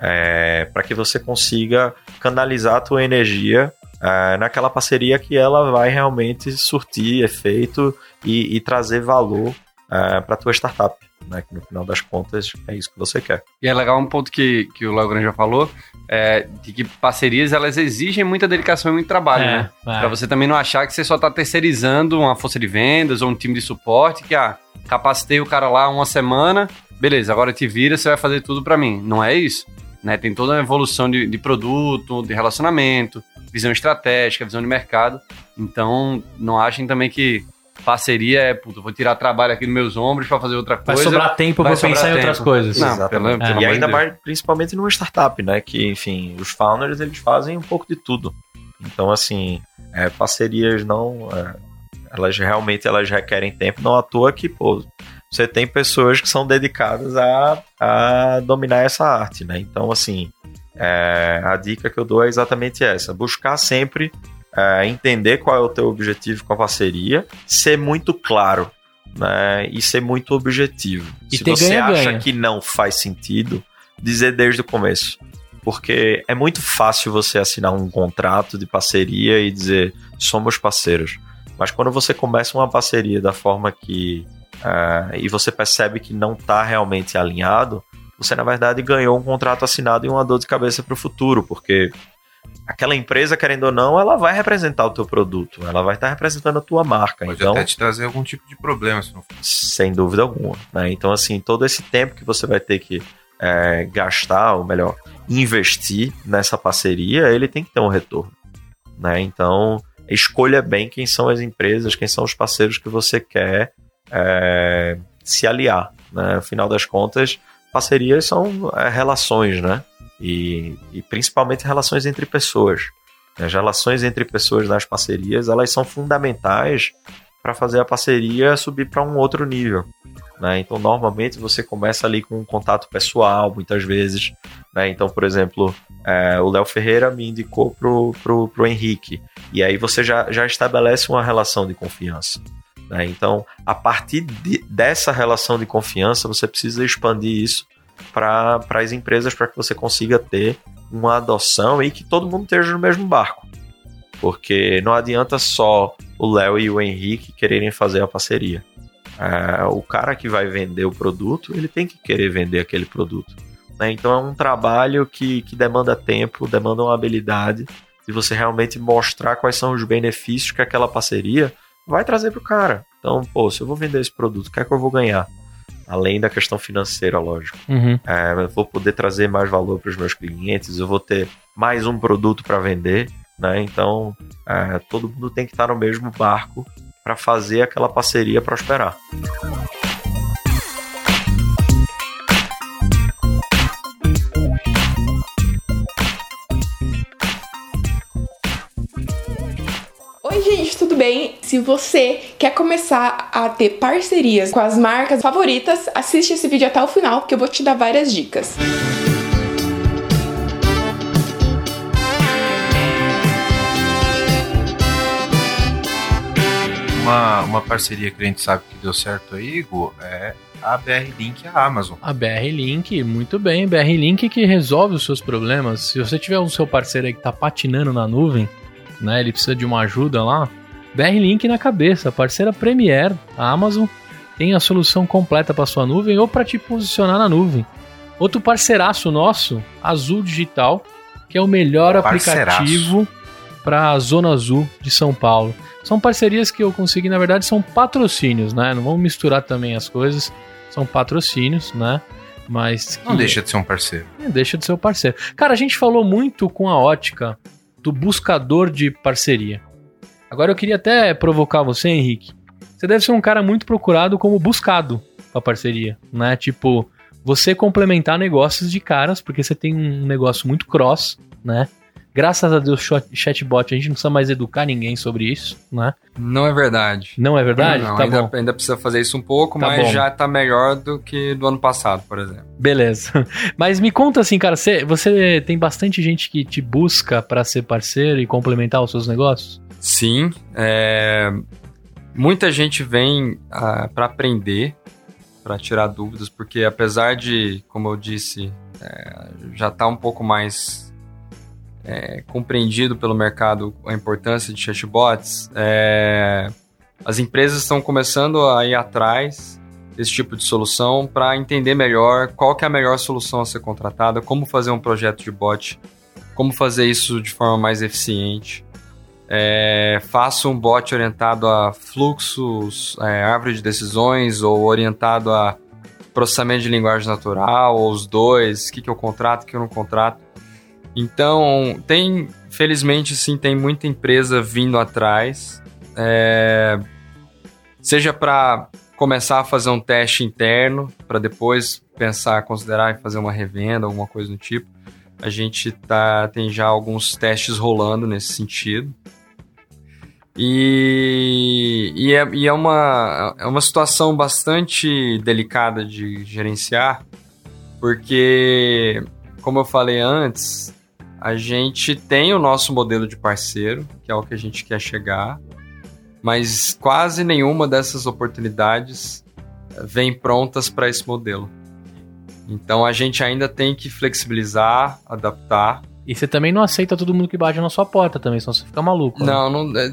É, para que você consiga canalizar a tua energia é, naquela parceria que ela vai realmente surtir efeito e, e trazer valor é, para a tua startup. Né? Que no final das contas é isso que você quer. E é legal um ponto que, que o Léo Grande já falou, é, de que parcerias elas exigem muita dedicação e muito trabalho, É, né? é. Pra você também não achar que você só tá terceirizando uma força de vendas ou um time de suporte, que, ah, capacitei o cara lá uma semana, beleza, agora te vira, você vai fazer tudo pra mim. Não é isso. Né? Tem toda uma evolução de, de produto, de relacionamento, visão estratégica, visão de mercado. Então, não achem também que parceria é, puta, vou tirar trabalho aqui dos meus ombros pra fazer outra Vai coisa. sobrar tempo vai pra pensar sobrar em outras tempo. coisas. Não, Exatamente. pelo, pelo e ainda de Deus. mais, principalmente numa startup, né? Que, enfim, os founders eles fazem um pouco de tudo. Então, assim, é, parcerias não. é, elas realmente elas requerem tempo, não à toa que, pô, você tem pessoas que são dedicadas a, a dominar essa arte, né? Então, assim, é, a dica que eu dou é exatamente essa: buscar sempre é, entender qual é o teu objetivo com a parceria, ser muito claro. Né, e ser muito objetivo. E Se você ganha-ganha. acha que não faz sentido, dizer desde o começo. Porque é muito fácil você assinar um contrato de parceria e dizer somos parceiros. Mas quando você começa uma parceria da forma que. ah, e você percebe que não está realmente alinhado, você na verdade ganhou um contrato assinado e uma dor de cabeça para o futuro, porque aquela empresa, querendo ou não, ela vai representar o teu produto, ela vai estar representando a tua marca. Pode então, até te trazer algum tipo de problema se não for. sem dúvida alguma. né? Então, assim, todo esse tempo que você vai ter que é, gastar, ou melhor, investir nessa parceria, ele tem que ter um retorno. Né? Então, escolha bem quem são as empresas, quem são os parceiros que você quer é, se aliar. Né? Afinal das contas, parcerias são é, relações, né? E, e principalmente relações entre pessoas. As relações entre pessoas nas parcerias, elas são fundamentais para fazer a parceria subir para um outro nível. Né? Então, normalmente você começa ali com um contato pessoal, muitas vezes. Né? Então, por exemplo, é, o Léo Ferreira me indicou pro, pro, pro Henrique. E aí você já, já estabelece uma relação de confiança. Né? Então, a partir de- dessa relação de confiança, você precisa expandir isso para as empresas para que você consiga ter uma adoção e que todo mundo esteja no mesmo barco. Porque não adianta só o Léo e o Henrique quererem fazer a parceria. É, o cara que vai vender o produto, ele tem que querer vender aquele produto. Né? Então é um trabalho que, que demanda tempo, demanda uma habilidade de você realmente mostrar quais são os benefícios que aquela parceria vai trazer para o cara. Então, pô, se eu vou vender esse produto, o que é que eu vou ganhar? Além da questão financeira, lógico. Uhum. É, eu vou poder trazer mais valor para os meus clientes, eu vou ter mais um produto para vender, né? Então, é, todo mundo tem que estar no mesmo barco para fazer aquela parceria prosperar. Bem? Se você quer começar a ter parcerias com as marcas favoritas, assiste esse vídeo até o final que eu vou te dar várias dicas. Uma, uma parceria que a gente sabe que deu certo aí, Igor, é a BR Link e a Amazon. A BR Link, muito bem. BR Link que resolve os seus problemas. Se você tiver o seu parceiro aí que tá patinando na nuvem, né? Ele precisa de uma ajuda lá. BR Link na cabeça, parceira Premier, a Amazon tem a solução completa para sua nuvem ou para te posicionar na nuvem. Outro parceiraço nosso, Azul Digital, que é o melhor Parceiraço. aplicativo para a Zona Azul de São Paulo. São parcerias que eu consegui, na verdade, são patrocínios, né? Não vamos misturar também as coisas. São patrocínios, né? Mas Não deixa de ser um parceiro. é, deixa de ser o parceiro. Cara, a gente falou muito com a ótica do buscador de parceria. Agora eu queria até provocar você, Henrique. Você deve ser um cara muito procurado como buscado pra parceria, né? Tipo, você complementar negócios de caras, porque você tem um negócio muito cross, né? Graças a Deus, chat- chatbot, a gente não precisa mais educar ninguém sobre isso, né? Não é verdade. Não é verdade? Não, tá ainda, bom. ainda precisa fazer isso um pouco, Tá mas bom. já tá melhor do que do ano passado, por exemplo. Beleza. Mas me conta assim, cara, você, você tem bastante gente que te busca pra ser parceiro e complementar os seus negócios? Sim, é, muita gente vem ah, para aprender, para tirar dúvidas, porque apesar de, como eu disse, é, já tá um pouco mais é, compreendido pelo mercado a importância de chatbots, é, as empresas estão começando a ir atrás desse tipo de solução para entender melhor qual que é a melhor solução a ser contratada, como fazer um projeto de bot, como fazer isso de forma mais eficiente. É, faço um bot orientado a fluxos, é, árvore de decisões, ou orientado a processamento de linguagem natural, ou os dois, o que, que eu contrato, o que eu não contrato. Então, tem, felizmente, sim, tem muita empresa vindo atrás, é, seja para começar a fazer um teste interno, para depois pensar, considerar e fazer uma revenda, alguma coisa do tipo. A gente tá, tem já alguns testes rolando nesse sentido. E, e, é, e é, uma, é uma situação bastante delicada de gerenciar, porque, como eu falei antes, a gente tem o nosso modelo de parceiro, que é o que a gente quer chegar, mas quase nenhuma dessas oportunidades eh, vem prontas para esse modelo. Então a gente ainda tem que flexibilizar, adaptar. E você também não aceita todo mundo que bate na sua porta também, senão você fica maluco. né? Não, não é,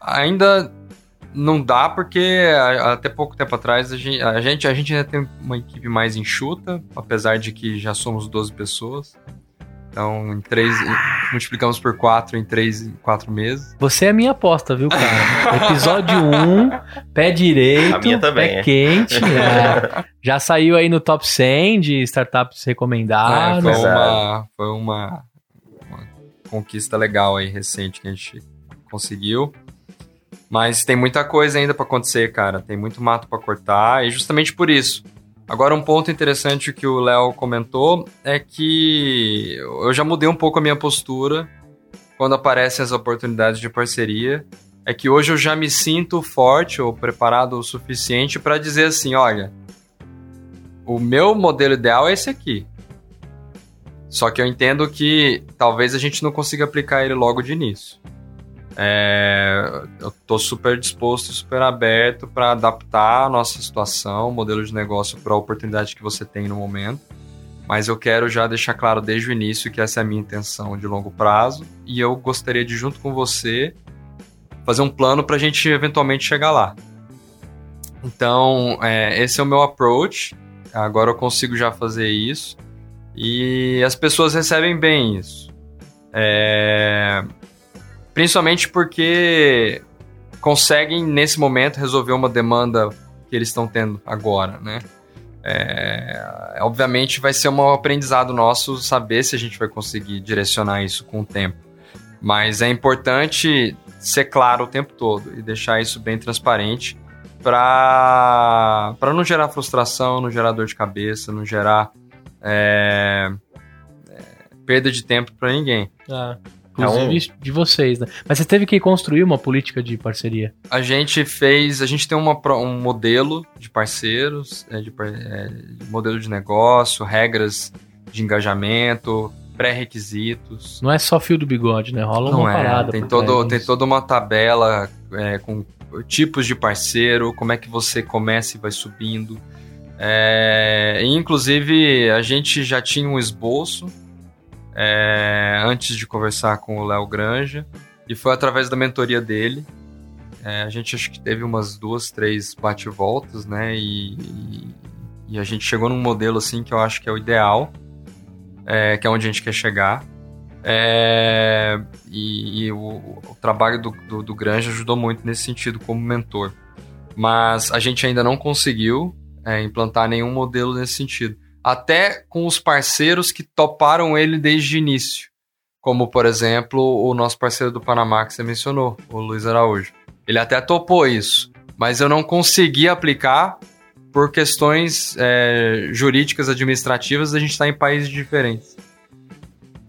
ainda não dá porque a- até pouco tempo atrás a gente, a gente a gente ainda tem uma equipe mais enxuta, apesar de que já somos 12 pessoas. Então, em três, multiplicamos por quatro em três, em quatro meses. Você é a minha aposta, viu, cara? Episódio 1, pé direito, A minha também, pé é. quente. é. Já saiu aí no top 100 de startups É, recomendadas. foi, Exato. uma, foi uma conquista legal aí, recente, que a gente conseguiu. Mas tem muita coisa ainda pra acontecer, cara. Tem muito mato pra cortar, e justamente por isso. Agora, um ponto interessante que o Léo comentou é que eu já mudei um pouco a minha postura quando aparecem as oportunidades de parceria. É que hoje eu já me sinto forte ou preparado o suficiente para dizer assim: olha, o meu modelo ideal é esse aqui. Só que eu entendo que talvez a gente não consiga aplicar ele logo de início. É, eu tô super disposto, super aberto para adaptar a nossa situação, o modelo de negócio para a oportunidade que você tem no momento. Mas eu quero já deixar claro desde o início que essa é a minha intenção de longo prazo e eu gostaria de, junto com você, fazer um plano para a gente eventualmente chegar lá. Então, é, esse é o meu approach. Agora eu consigo já fazer isso. E as pessoas recebem bem isso. É, principalmente porque conseguem, nesse momento, resolver uma demanda que eles estão tendo agora, né? É, obviamente vai ser um aprendizado nosso saber se a gente vai conseguir direcionar isso com o tempo. Mas é importante ser claro o tempo todo e deixar isso bem transparente para não gerar frustração, não gerar dor de cabeça, não gerar é, é, perda de tempo para ninguém. Ah, inclusive de vocês, né? Mas você teve que construir uma política de parceria. A gente fez, a gente tem uma, um modelo de parceiros, é, de, é, de modelo de negócio, regras de engajamento, pré-requisitos. Não é só fio do bigode, né? Rola uma Não é, parada. tem, todo, tem toda uma tabela é, com tipos de parceiro, como é que você começa e vai subindo. É, inclusive, a gente já tinha um esboço é, antes de conversar com o Léo Granja, e foi através da mentoria dele. É, a gente acho que teve umas duas, três bate-voltas, né? E, e, e a gente chegou num modelo assim que eu acho que é o ideal, é, que é onde a gente quer chegar. É, e, e o, o trabalho do, do, do Granja ajudou muito nesse sentido como mentor. Mas a gente ainda não conseguiu é, implantar nenhum modelo nesse sentido. Até com os parceiros que toparam ele desde o início. Como, por exemplo, o nosso parceiro do Panamá que você mencionou, o Luiz Araújo. Ele até topou isso, mas eu não consegui aplicar por questões é, jurídicas, administrativas, a gente está em países diferentes.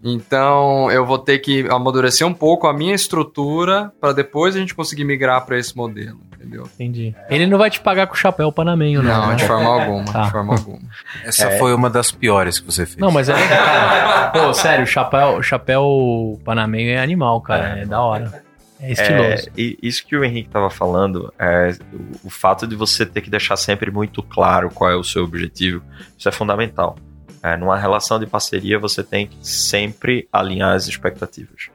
Então eu vou ter que amadurecer um pouco a minha estrutura para depois a gente conseguir migrar para esse modelo, entendeu? Entendi. Ele não vai te pagar com o chapéu panamenho, não. Não, né? de forma alguma, Tá. de forma alguma. Essa foi uma das piores que você fez. Não, mas é. Pô, sério, o chapéu, chapéu panamenho é animal, cara. É, da hora. É estiloso. É, e isso que o Henrique estava falando, é, o, o fato de você ter que deixar sempre muito claro qual é o seu objetivo, isso é fundamental. É, numa relação de parceria, você tem que sempre alinhar as expectativas.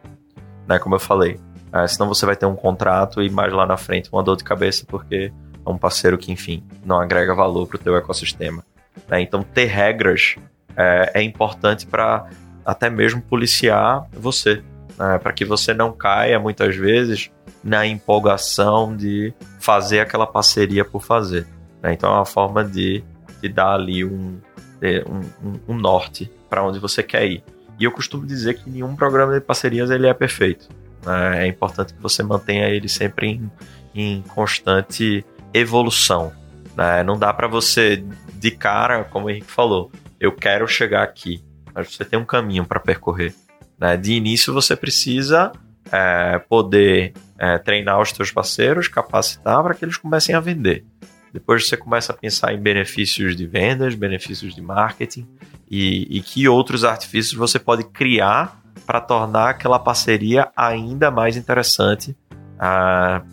Né, como eu falei, é, senão você vai ter um contrato e mais lá na frente uma dor de cabeça porque é um parceiro que, enfim, não agrega valor para o teu ecossistema. né? Então, ter regras é, é importante para até mesmo policiar você, né, para que você não caia muitas vezes na empolgação de fazer aquela parceria por fazer. né? Então é uma forma de, de dar ali um, um, um- um norte para onde você quer ir. E eu costumo dizer que nenhum programa de parcerias ele é perfeito. né? É importante que você mantenha ele sempre em, em constante evolução. né? Não dá para você de cara, como o Henrique falou, eu quero chegar aqui. Mas você tem um caminho para percorrer. né? De início você precisa é, poder é, treinar os seus parceiros, capacitar para que eles comecem a vender. Depois você começa a pensar em benefícios de vendas, benefícios de marketing e, e que outros artifícios você pode criar para tornar aquela parceria ainda mais interessante para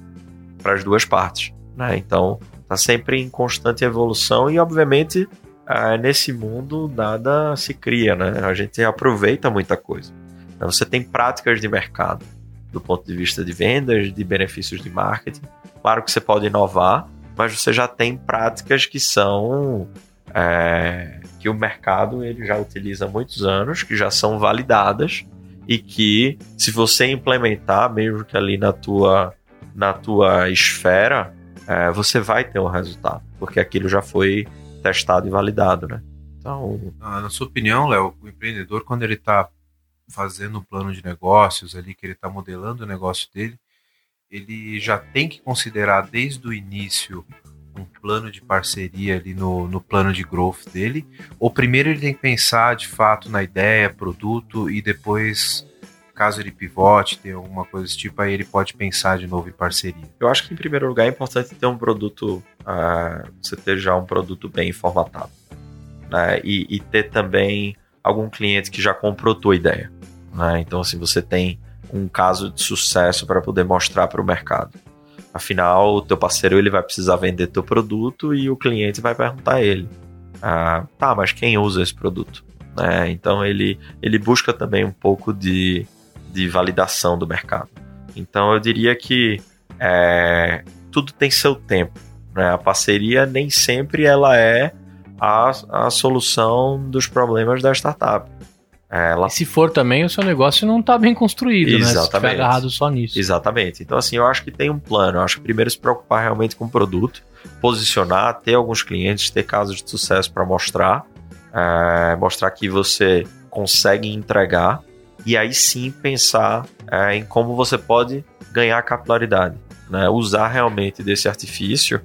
as duas partes. né? Então, está sempre em constante evolução e, obviamente, ah, nesse mundo nada se cria, né? A gente aproveita muita coisa. Então, você tem práticas de mercado do ponto de vista de vendas, de benefícios de marketing. Claro que você pode inovar, mas você já tem práticas que são é, que o mercado ele já utiliza há muitos anos, que já são validadas e que se você implementar, mesmo que ali na tua na tua esfera, é, você vai ter um resultado, porque aquilo já foi testado e validado, né? Então, Na sua opinião, Léo, o empreendedor, quando ele está fazendo um plano de negócios ali, que ele está modelando o negócio dele, ele já tem que considerar desde o início um plano de parceria ali no, no plano de growth dele? Ou primeiro ele tem que pensar de fato na ideia, produto e depois, caso ele pivote, tem alguma coisa desse tipo, aí ele pode pensar de novo em parceria? eu acho que em primeiro lugar é importante ter um produto, ah, você ter já um produto bem formatado, né? E, e ter também algum cliente que já comprou tua ideia, né? Então, assim, você tem um caso de sucesso para poder mostrar para o mercado. Afinal, o teu parceiro ele vai precisar vender teu produto e o cliente vai perguntar a ele, ah, tá, mas quem usa esse produto? Né? Então ele, ele busca também um pouco de, de validação do mercado. Então eu diria que é, tudo tem seu tempo. Né? A parceria nem sempre ela é a, a solução dos problemas da startup. Ela... E se for também, o seu negócio não está bem construído, né? Se estiver agarrado só nisso. Exatamente. Então, assim, eu acho que tem um plano. Eu acho que primeiro se preocupar realmente com o produto, posicionar, ter alguns clientes, ter casos de sucesso para mostrar, é, mostrar que você consegue entregar e aí sim pensar é, em como você pode ganhar capilaridade, né? usar realmente desse artifício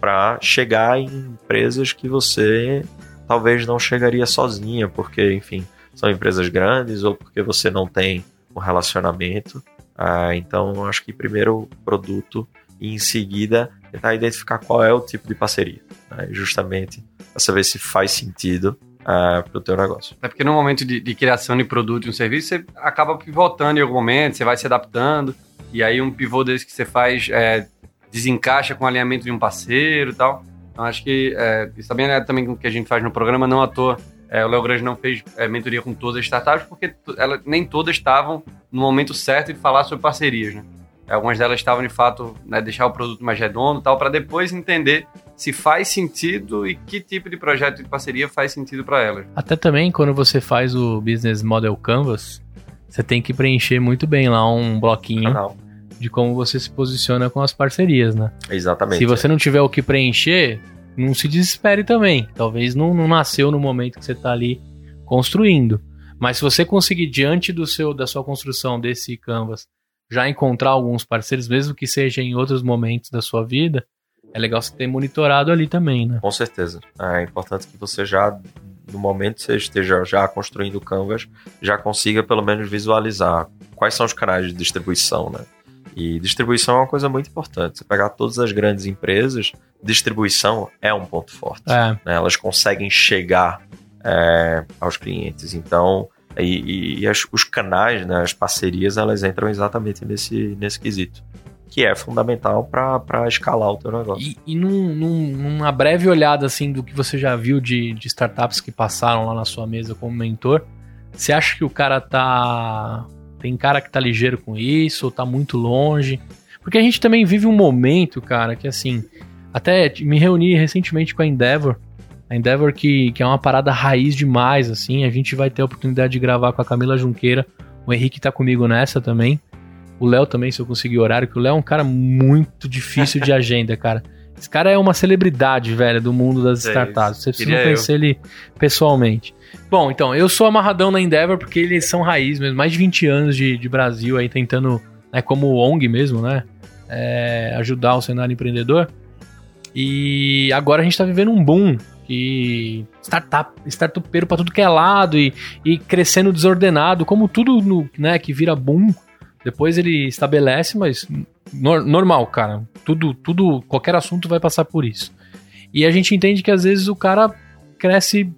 para chegar em empresas que você talvez não chegaria sozinha, porque, enfim, são empresas grandes ou porque você não tem um relacionamento. Ah, então, acho que primeiro o produto e em seguida tentar identificar qual é o tipo de parceria, né? justamente para saber se faz sentido uh, para o teu negócio. É porque no momento de, de, criação de produto e um serviço, você acaba pivotando em algum momento, você vai se adaptando, e aí um pivô desse que você faz é, desencaixa com o alinhamento de um parceiro e tal. Então acho que é, isso também é também o que a gente faz no programa, não à toa. É, o Léo Grande não fez é, mentoria com todas as startups, porque ela, nem todas estavam no momento certo de falar sobre parcerias, né? Algumas delas estavam de fato né, deixar o produto mais redondo, tal, para depois entender se faz sentido e que tipo de projeto de parceria faz sentido para elas. Até também quando você faz o Business Model Canvas, você tem que preencher muito bem lá um bloquinho Canal. de como você se posiciona com as parcerias, né? Exatamente. Se você é. não tiver o que preencher, não se desespere também. Talvez não, não nasceu no momento que você está ali construindo. Mas se você conseguir diante do seu da sua construção desse canvas já encontrar alguns parceiros, mesmo que seja em outros momentos da sua vida, é legal você ter monitorado ali também, né? Com certeza. É importante que você já, no momento que você esteja já construindo o Canvas, já consiga pelo menos visualizar quais são os canais de distribuição, né? E distribuição é uma coisa muito importante. Você pegar todas as grandes empresas, distribuição é um ponto forte. É. Né? Elas conseguem chegar é, aos clientes. Então, e, e as, os canais, né, as parcerias, elas entram exatamente nesse, nesse quesito. Que é fundamental para escalar o teu negócio. E, e num, num, numa breve olhada assim do que você já viu de, de startups que passaram lá na sua mesa como mentor, você acha que o cara tá. Tem cara que tá ligeiro com isso, ou tá muito longe? Porque a gente também vive um momento, cara, que assim. Até me reuni recentemente com a Endeavor a Endeavor que, que é uma parada raiz demais, assim. A gente vai ter a oportunidade de gravar com a Camila Junqueira. O Henrique tá comigo nessa também. O Léo também, se eu conseguir horário, que o Léo é um cara muito difícil de agenda, cara. Esse cara é uma celebridade, velho, do mundo das é startups. Você precisa Queria conhecer eu. ele pessoalmente. Bom, então, eu sou amarradão na Endeavor porque eles são raiz mesmo. Mais de 20 anos de, de Brasil aí tentando, né, como ONG mesmo, né? É, ajudar o cenário empreendedor. E agora a gente tá vivendo um boom e startup, startupeiro para tudo que é lado e, e crescendo desordenado, como tudo no, né, que vira boom, depois ele estabelece, mas no, normal, cara. Tudo, tudo, qualquer assunto vai passar por isso. E a gente entende que às vezes o cara cresce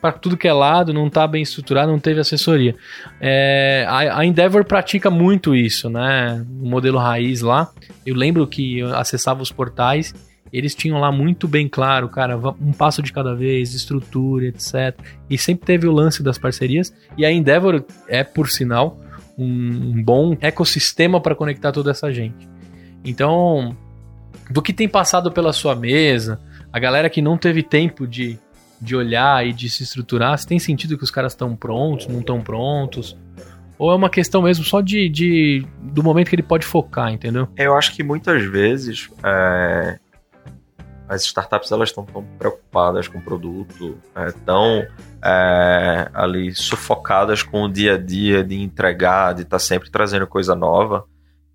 para tudo que é lado, não tá bem estruturado, não teve assessoria. É, a, a, Endeavor pratica muito isso, né? O modelo raiz lá. Eu lembro que eu acessava os portais eles tinham lá muito bem claro, cara, um passo de cada vez, estrutura, etc. E sempre teve o lance das parcerias. E a Endeavor é, por sinal, um bom ecossistema para conectar toda essa gente. Então, do que tem passado pela sua mesa, a galera que não teve tempo de, de olhar e de se estruturar, se tem sentido que os caras estão prontos, não estão prontos? Ou é uma questão mesmo só de, de, do momento que ele pode focar, entendeu? Eu acho que muitas vezes é, as startups elas estão tão preocupadas com o produto, é, tão é, ali sufocadas com o dia a dia de entregar, de estar tá sempre trazendo coisa nova,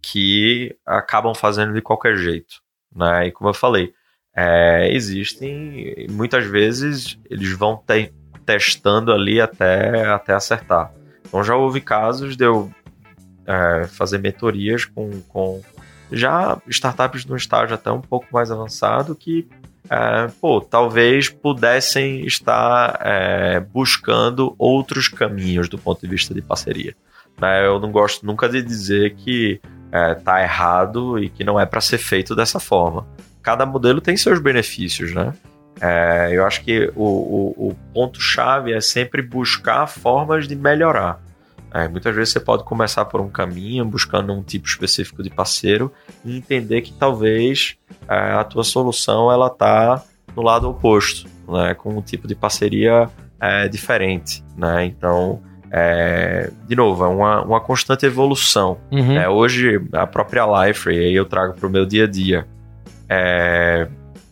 que acabam fazendo de qualquer jeito. Né? E como eu falei, é, existem, muitas vezes eles vão te, testando ali até, até acertar. Então já houve casos de eu é, fazer mentorias com, com já startups no estágio até um pouco mais avançado que é, pô, talvez pudessem estar é, buscando outros caminhos do ponto de vista de parceria. Né? Eu não gosto nunca de dizer que é, tá errado e que não é para ser feito dessa forma. Cada modelo tem seus benefícios, né? É, eu acho que o, o, o ponto-chave é sempre buscar formas de melhorar. É, muitas vezes você pode começar por um caminho, buscando um tipo específico de parceiro e entender que talvez é, a tua solução ela tá no lado oposto, né? Com um tipo de parceria é, diferente, né? Então, é, de novo, é uma, uma constante evolução. Uhum. né? Hoje, a própria Life, e aí eu trago para o meu dia a dia, é,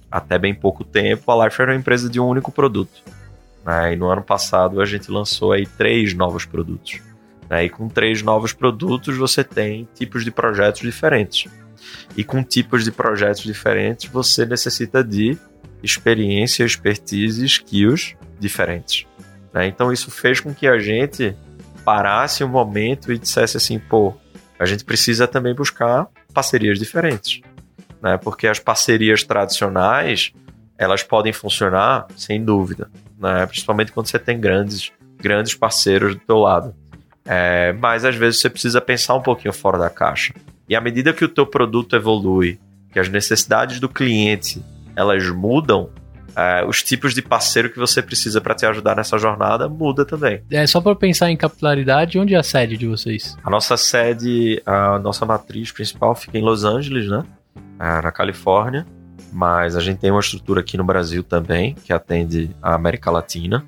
até bem pouco tempo, a Life era uma empresa de um único produto. né? E no ano passado a gente lançou aí três novos produtos. Né? E com três novos produtos você tem tipos de projetos diferentes. E com tipos de projetos diferentes você necessita de experiência, expertise skills diferentes. né? Então isso fez com que a gente parasse um momento e dissesse assim, pô, a gente precisa também buscar parcerias diferentes, né? Porque as parcerias tradicionais, elas podem funcionar sem dúvida, né? Principalmente quando você tem grandes, grandes parceiros do teu lado. É, mas às vezes você precisa pensar um pouquinho fora da caixa. E à medida que o teu produto evolui, que as necessidades do cliente elas mudam, é, os tipos de parceiro que você precisa para te ajudar nessa jornada muda também. É só para pensar em capilaridade, onde é a sede de vocês? A nossa sede, a nossa matriz principal fica em Los Angeles, né? É, na Califórnia. Mas a gente tem uma estrutura aqui no Brasil também, que atende a América Latina.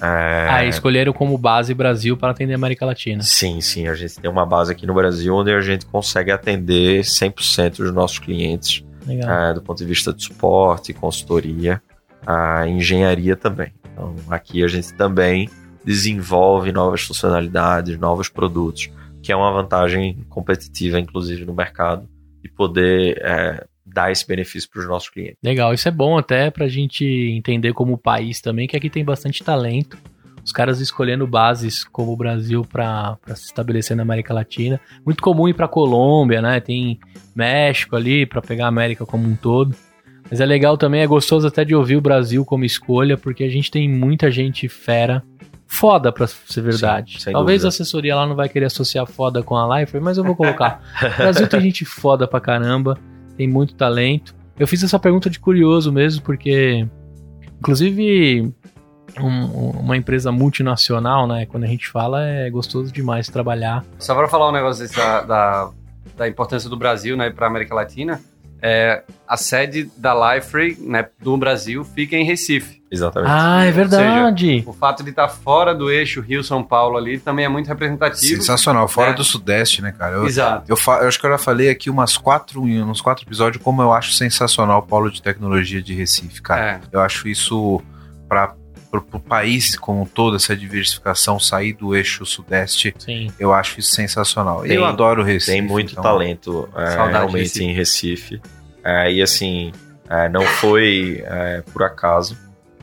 É, Ah, escolheram como base Brasil para atender a América Latina. Sim, sim. A gente tem uma base aqui no Brasil onde a gente consegue atender 100% dos nossos clientes, é, do ponto de vista de suporte, consultoria, a engenharia também. Então, aqui a gente também desenvolve novas funcionalidades, novos produtos, que é uma vantagem competitiva, inclusive, no mercado, de poder é, dar esse benefício para os nossos clientes. Legal, isso é bom até pra gente entender como país também, que aqui tem bastante talento. Os caras escolhendo bases como o Brasil pra se estabelecer na América Latina. Muito comum ir pra Colômbia, né? Tem México ali pra pegar a América como um todo. Mas é legal também, é gostoso até de ouvir o Brasil como escolha, porque a gente tem muita gente fera, foda pra ser verdade. Sim, Talvez dúvida. a assessoria lá não vai querer associar foda com a Life, mas eu vou colocar. O Brasil tem gente foda pra caramba, tem muito talento. Eu fiz essa pergunta de curioso mesmo, porque, inclusive, um- uma empresa multinacional, né? Quando a gente fala, é gostoso demais trabalhar. Só para falar um negócio da, da, da importância do Brasil né, para América Latina, é, a sede da Liferay né, do Brasil fica em Recife. Exatamente. Ah, é verdade. O fato de estar fora do eixo Rio-São Paulo ali também é muito representativo. Sensacional, fora É. do Sudeste, né, cara? Eu, Exato. eu, eu acho que eu já falei aqui umas quatro, uns quatro episódios como eu acho sensacional o polo de tecnologia de Recife, cara. É. Eu acho isso para o país como um todo, essa diversificação, sair do eixo Sudeste, Sim. eu acho isso sensacional. Tem- eu adoro o Recife. Tem muito então- talento é, realmente Recife. em Recife. É, e assim, é, não foi é, por acaso.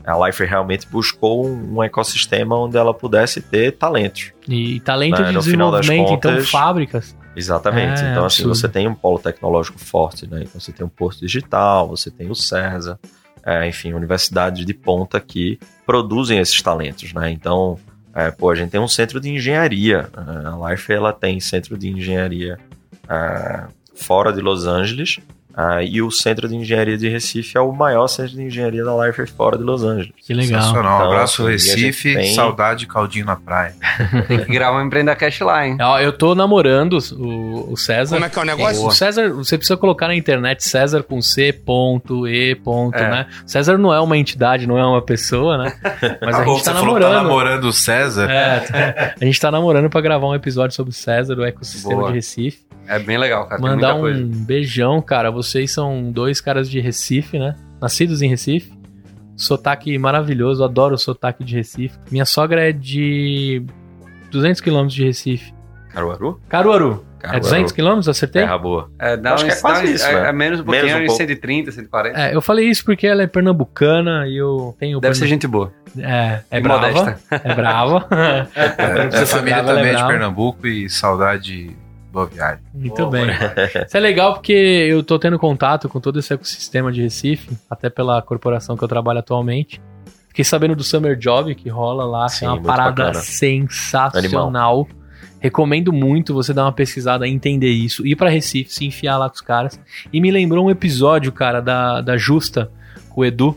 A Life realmente buscou um, um ecossistema onde ela pudesse ter talentos. E talento É, de no desenvolvimento, então contas- fábricas. Exatamente. É, então, assim, absurdo. você tem um polo tecnológico forte, né? Então, você tem um Porto Digital, você tem o CERSA, é, enfim, universidades de ponta que produzem esses talentos, né? Então, é, pô, a gente tem um centro de engenharia. é, A Life, ela tem centro de engenharia é, fora de Los Angeles, é, e o centro de engenharia de Recife é o maior centro de engenharia da Life fora de Los Angeles. Que legal. Sensacional. Então, Abraço assim, a gente Recife, tem- saudade de caldinho na praia. Tem que gravar um Empreenda Cash lá, hein? Eu tô namorando o, o César. Como é que é o negócio? O César, você precisa colocar na internet César com C, ponto, E, ponto, É. né? César não é uma entidade, não é uma pessoa, né? Mas a gente tá Você falou que tá namorando. namorando o César. É, a gente tá namorando pra gravar um episódio sobre o César, o ecossistema Boa. de Recife. É bem legal, cara. Tem Mandar muita coisa. um beijão, cara. Vocês são dois caras de Recife, né? Nascidos em Recife. Sotaque maravilhoso, adoro o sotaque de Recife. Minha sogra é de 200 quilômetros de Recife. Caruaru? Caruaru. É Caruaru. 200 quilômetros, acertei? Terra boa. É, dá Acho que é quase isso, é, é menos um pouquinho, Menos um pouco. 130, 140. É, eu falei isso porque ela é pernambucana e eu tenho. Deve ser gente boa. É, é E brava. modesta. É brava. É, Você a família também é de. Pernambuco e saudade boa viagem. Muito bem. Isso é legal porque eu tô tendo contato com todo esse ecossistema de Recife, até pela corporação que eu trabalho atualmente. Fiquei sabendo do Summer Job que rola lá, que Sim, é uma parada bacana. sensacional. Recomendo muito você dar uma pesquisada entender isso. Ir pra Recife, se enfiar lá com os caras. E me lembrou um episódio, cara, da, da Justa com o Edu.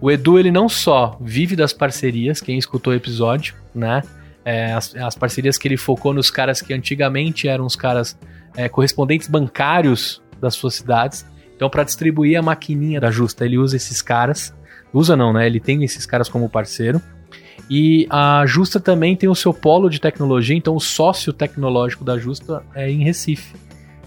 O Edu, ele não só vive das parcerias, quem escutou o episódio, né? É, as, as parcerias que ele focou nos caras que antigamente eram os caras é, correspondentes bancários das suas cidades. Então, para distribuir a maquininha da Justa, ele usa esses caras. Usa não, né? Ele tem esses caras como parceiro. E a Justa também tem o seu polo de tecnologia, então o sócio tecnológico da Justa é em Recife.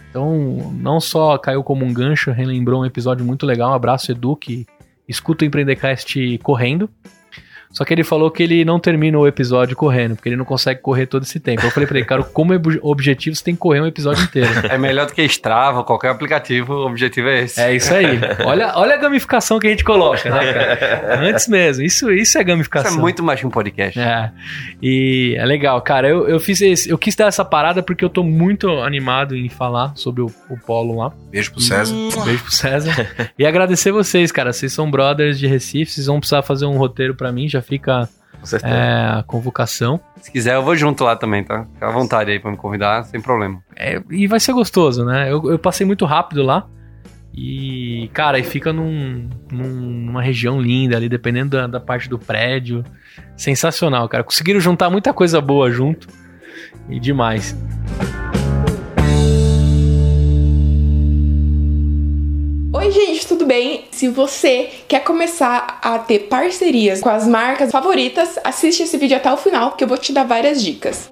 Então, não só caiu como um gancho, relembrou um episódio muito legal. Um abraço, Edu, que escuta o Empreendecast correndo. Só que ele falou que ele não termina o episódio correndo, porque ele não consegue correr todo esse tempo. Eu falei pra ele, cara, como ob- objetivo você tem que correr um episódio inteiro. É melhor do que Strava, qualquer aplicativo, o objetivo é esse. É isso aí. Olha, olha a gamificação que a gente coloca, né, cara? Antes mesmo. Isso, isso é gamificação. Isso é muito mais que um podcast. É. E é legal, cara. Eu, eu fiz esse, eu quis dar essa parada porque eu tô muito animado em falar sobre o, o polo lá. Beijo pro César. Um beijo pro César. e agradecer vocês, cara. Vocês são brothers de Recife, vocês vão precisar fazer um roteiro pra mim, já fica Com é, a convocação. Se quiser, eu vou junto lá também, tá? Fica à vontade aí pra me convidar, sem problema. É, e vai ser gostoso, né? Eu, eu passei muito rápido lá. E, cara, e fica num, num- numa região linda ali, dependendo da, da parte do prédio. Sensacional, cara. Conseguiram juntar muita coisa boa junto. E demais. Oi, gente, tudo bem? Se você quer começar a ter parcerias com as marcas favoritas, assiste esse vídeo até o final que eu vou te dar várias dicas.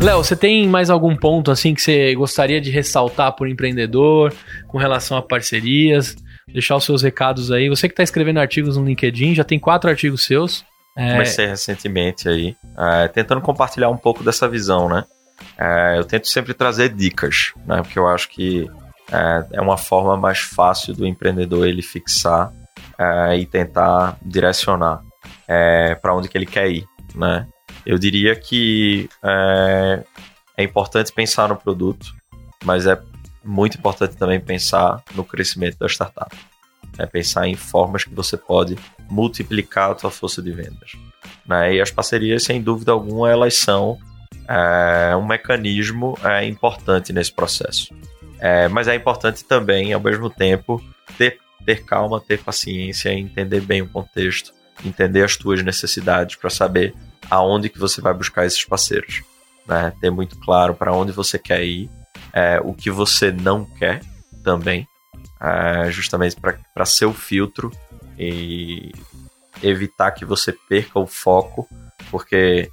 Léo, você tem mais algum ponto assim que você gostaria de ressaltar por empreendedor com relação a parcerias? Deixar os seus recados aí. Você que está escrevendo artigos no LinkedIn, já tem quatro artigos seus. É, Comecei recentemente aí, é, tentando compartilhar um pouco dessa visão, né? É, eu tento sempre trazer dicas, né? Porque eu acho que é, é uma forma mais fácil do empreendedor ele fixar é, e tentar direcionar para onde que ele quer ir, né? Eu diria que é, é importante pensar no produto, mas é muito importante também pensar no crescimento da startup. É pensar em formas que você pode multiplicar a tua força de vendas. Né? E as parcerias, sem dúvida alguma, elas são é, um mecanismo é, importante nesse processo. É, mas é importante também, ao mesmo tempo, ter, ter calma, ter paciência, entender bem o contexto, entender as tuas necessidades para saber aonde que você vai buscar esses parceiros. Né? Ter muito claro para onde você quer ir, é, o que você não quer também, é, justamente para ser o filtro e evitar que você perca o foco, porque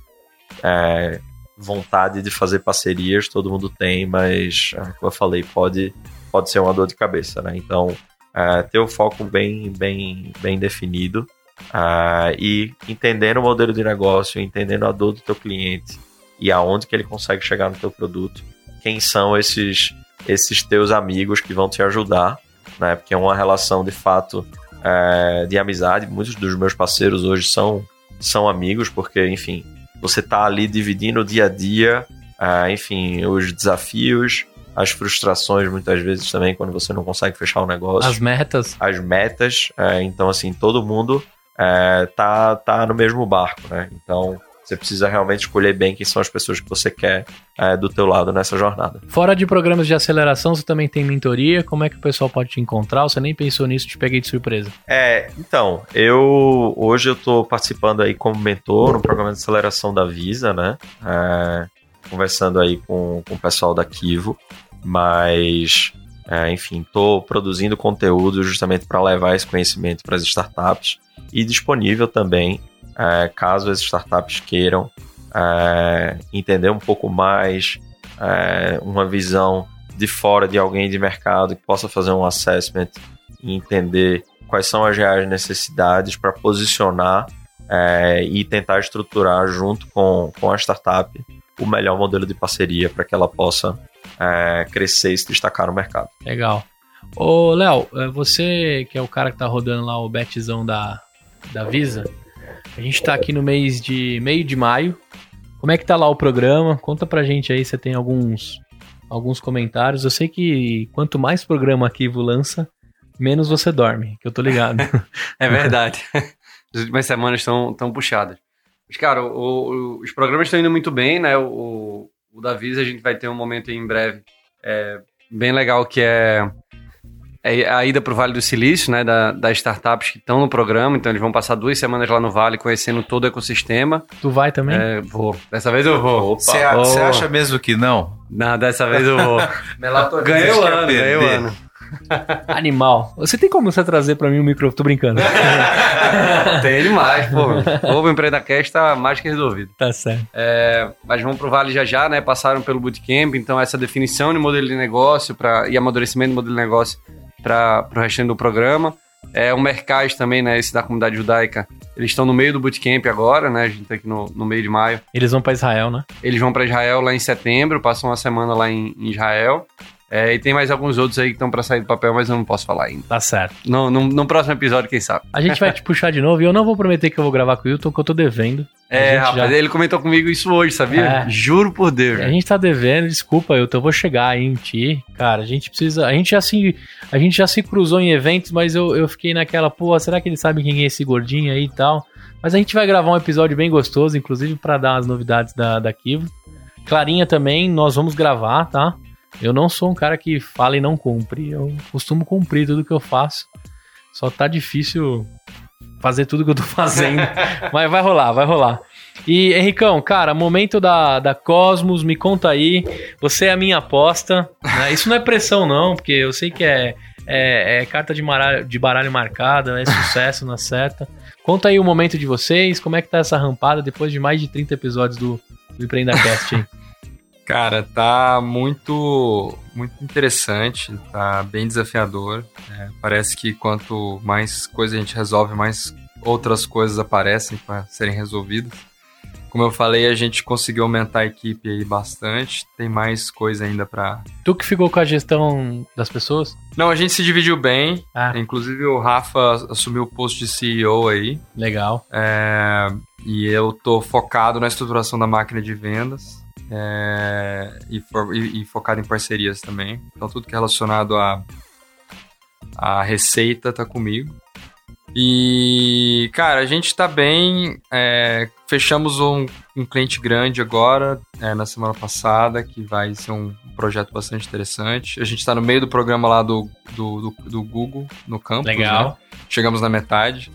é, vontade de fazer parcerias todo mundo tem, mas, é, como eu falei, pode, pode ser uma dor de cabeça, né? Então, ter o foco bem, bem, bem definido e entendendo o modelo de negócio, entendendo a dor do teu cliente e aonde que ele consegue chegar no teu produto, quem são esses esses teus amigos que vão te ajudar, né? Porque é uma relação de fato é, de amizade. Muitos dos meus parceiros hoje são, são amigos, porque, enfim, você tá ali dividindo o dia a dia, é, enfim, os desafios, as frustrações, muitas vezes também, quando você não consegue fechar o negócio. As metas. As metas. é, então, assim, todo mundo é, tá, tá no mesmo barco, né? Então, você precisa realmente escolher bem quem são as pessoas que você quer é, do teu lado nessa jornada. Fora de programas de aceleração, você também tem mentoria. Como é que o pessoal pode te encontrar? Você nem pensou nisso, te peguei de surpresa. É, então, eu hoje eu tô participando aí como mentor no programa de aceleração da Visa, né? É, conversando aí com, com o pessoal da Kivo, mas é, enfim, tô produzindo conteúdo justamente para levar esse conhecimento para as startups e disponível também é, caso as startups queiram é, entender um pouco mais, é, uma visão de fora de alguém de mercado que possa fazer um assessment e entender quais são as reais necessidades para posicionar é, e tentar estruturar junto com, com a startup o melhor modelo de parceria para que ela possa é, crescer e se destacar no mercado. Legal. Ô, Léo, é, você que é o cara que tá rodando lá o betzão da, da Visa, a gente tá aqui no mês de meio de maio. Como é que tá lá o programa? Conta pra gente aí, você tem alguns alguns comentários. Eu sei que quanto mais programa a Kivo lança, menos você dorme, que eu tô ligado. É verdade. As últimas semanas estão tão puxadas. Mas, cara, o- o- os programas estão indo muito bem, né? O, o da Visa a gente vai ter um momento em breve é, bem legal que é é a ida para o Vale do Silício, né, da, das startups que estão no programa. Então eles vão passar duas semanas lá no Vale conhecendo todo o ecossistema. Tu vai também? É, vou. Dessa vez eu vou. Você acha mesmo que não? Não, dessa vez eu vou. Ganhei o ano, ganhei o ano. Animal. Você tem como você trazer pra mim o microfone? Tô brincando. Tem demais, pô. O Empreenda Cast tá mais que resolvido. tá certo. É, mas vão pro Vale já já, né? Passaram pelo bootcamp, então essa definição de modelo de negócio pra, e amadurecimento do modelo de negócio para o restante do programa. É, o Mercaz também, né? Esse da comunidade judaica. Eles estão no meio do bootcamp agora, né? A gente tá aqui no, no meio de maio. Eles vão pra Israel, né? Eles vão para Israel lá em setembro, passam uma semana lá em, em Israel. É, e tem mais alguns outros aí que estão para sair do papel, mas eu não posso falar ainda. Tá certo. No, no, no próximo episódio, quem sabe? A gente vai te puxar de novo e eu não vou prometer que eu vou gravar com o Hilton, que eu tô devendo. É, rapaz, já- ele comentou comigo isso hoje, sabia? É. Juro por Deus. A gente tá devendo, desculpa, Hilton, eu vou chegar aí em ti. Cara, a gente precisa. A gente já se, a gente já se cruzou em eventos, mas eu, eu fiquei naquela, pô, será que ele sabe quem é esse gordinho aí e tal? Mas a gente vai gravar um episódio bem gostoso, inclusive pra dar as novidades da, da Kivo. Clarinha também, nós vamos gravar, tá? Eu não sou um cara que fala e não cumpre. Eu costumo cumprir tudo que eu faço. Só tá difícil fazer tudo que eu tô fazendo. Mas vai rolar, vai rolar. E, Henricão, cara, momento da, da Cosmos, me conta aí. Você é a minha aposta. né? Isso não é pressão, não, porque eu sei que é, é, é carta de baralho, de baralho marcada, é sucesso na certa. Conta aí o momento de vocês, como é que tá essa rampada depois de mais de 30 episódios do, do EmpreendaCast aí? Cara, tá muito, muito interessante, tá bem desafiador. É, parece que quanto mais coisa a gente resolve, mais outras coisas aparecem para serem resolvidas. Como eu falei, a gente conseguiu aumentar a equipe aí bastante. Tem mais coisa ainda pra. Tu que ficou com a gestão das pessoas? Não, a gente se dividiu bem. Ah. Inclusive o Rafa assumiu o posto de CEO aí. Legal. É, e eu tô focado na estruturação da máquina de vendas é, e, for- e- e focado em parcerias também. Então tudo que é relacionado a, a receita tá comigo. E, cara, a gente tá bem. é, fechamos um, um cliente grande agora, é, na semana passada, que vai ser um projeto bastante interessante. A gente tá no meio do programa lá do, do, do, do Google, no campus. Legal. né? Chegamos na metade.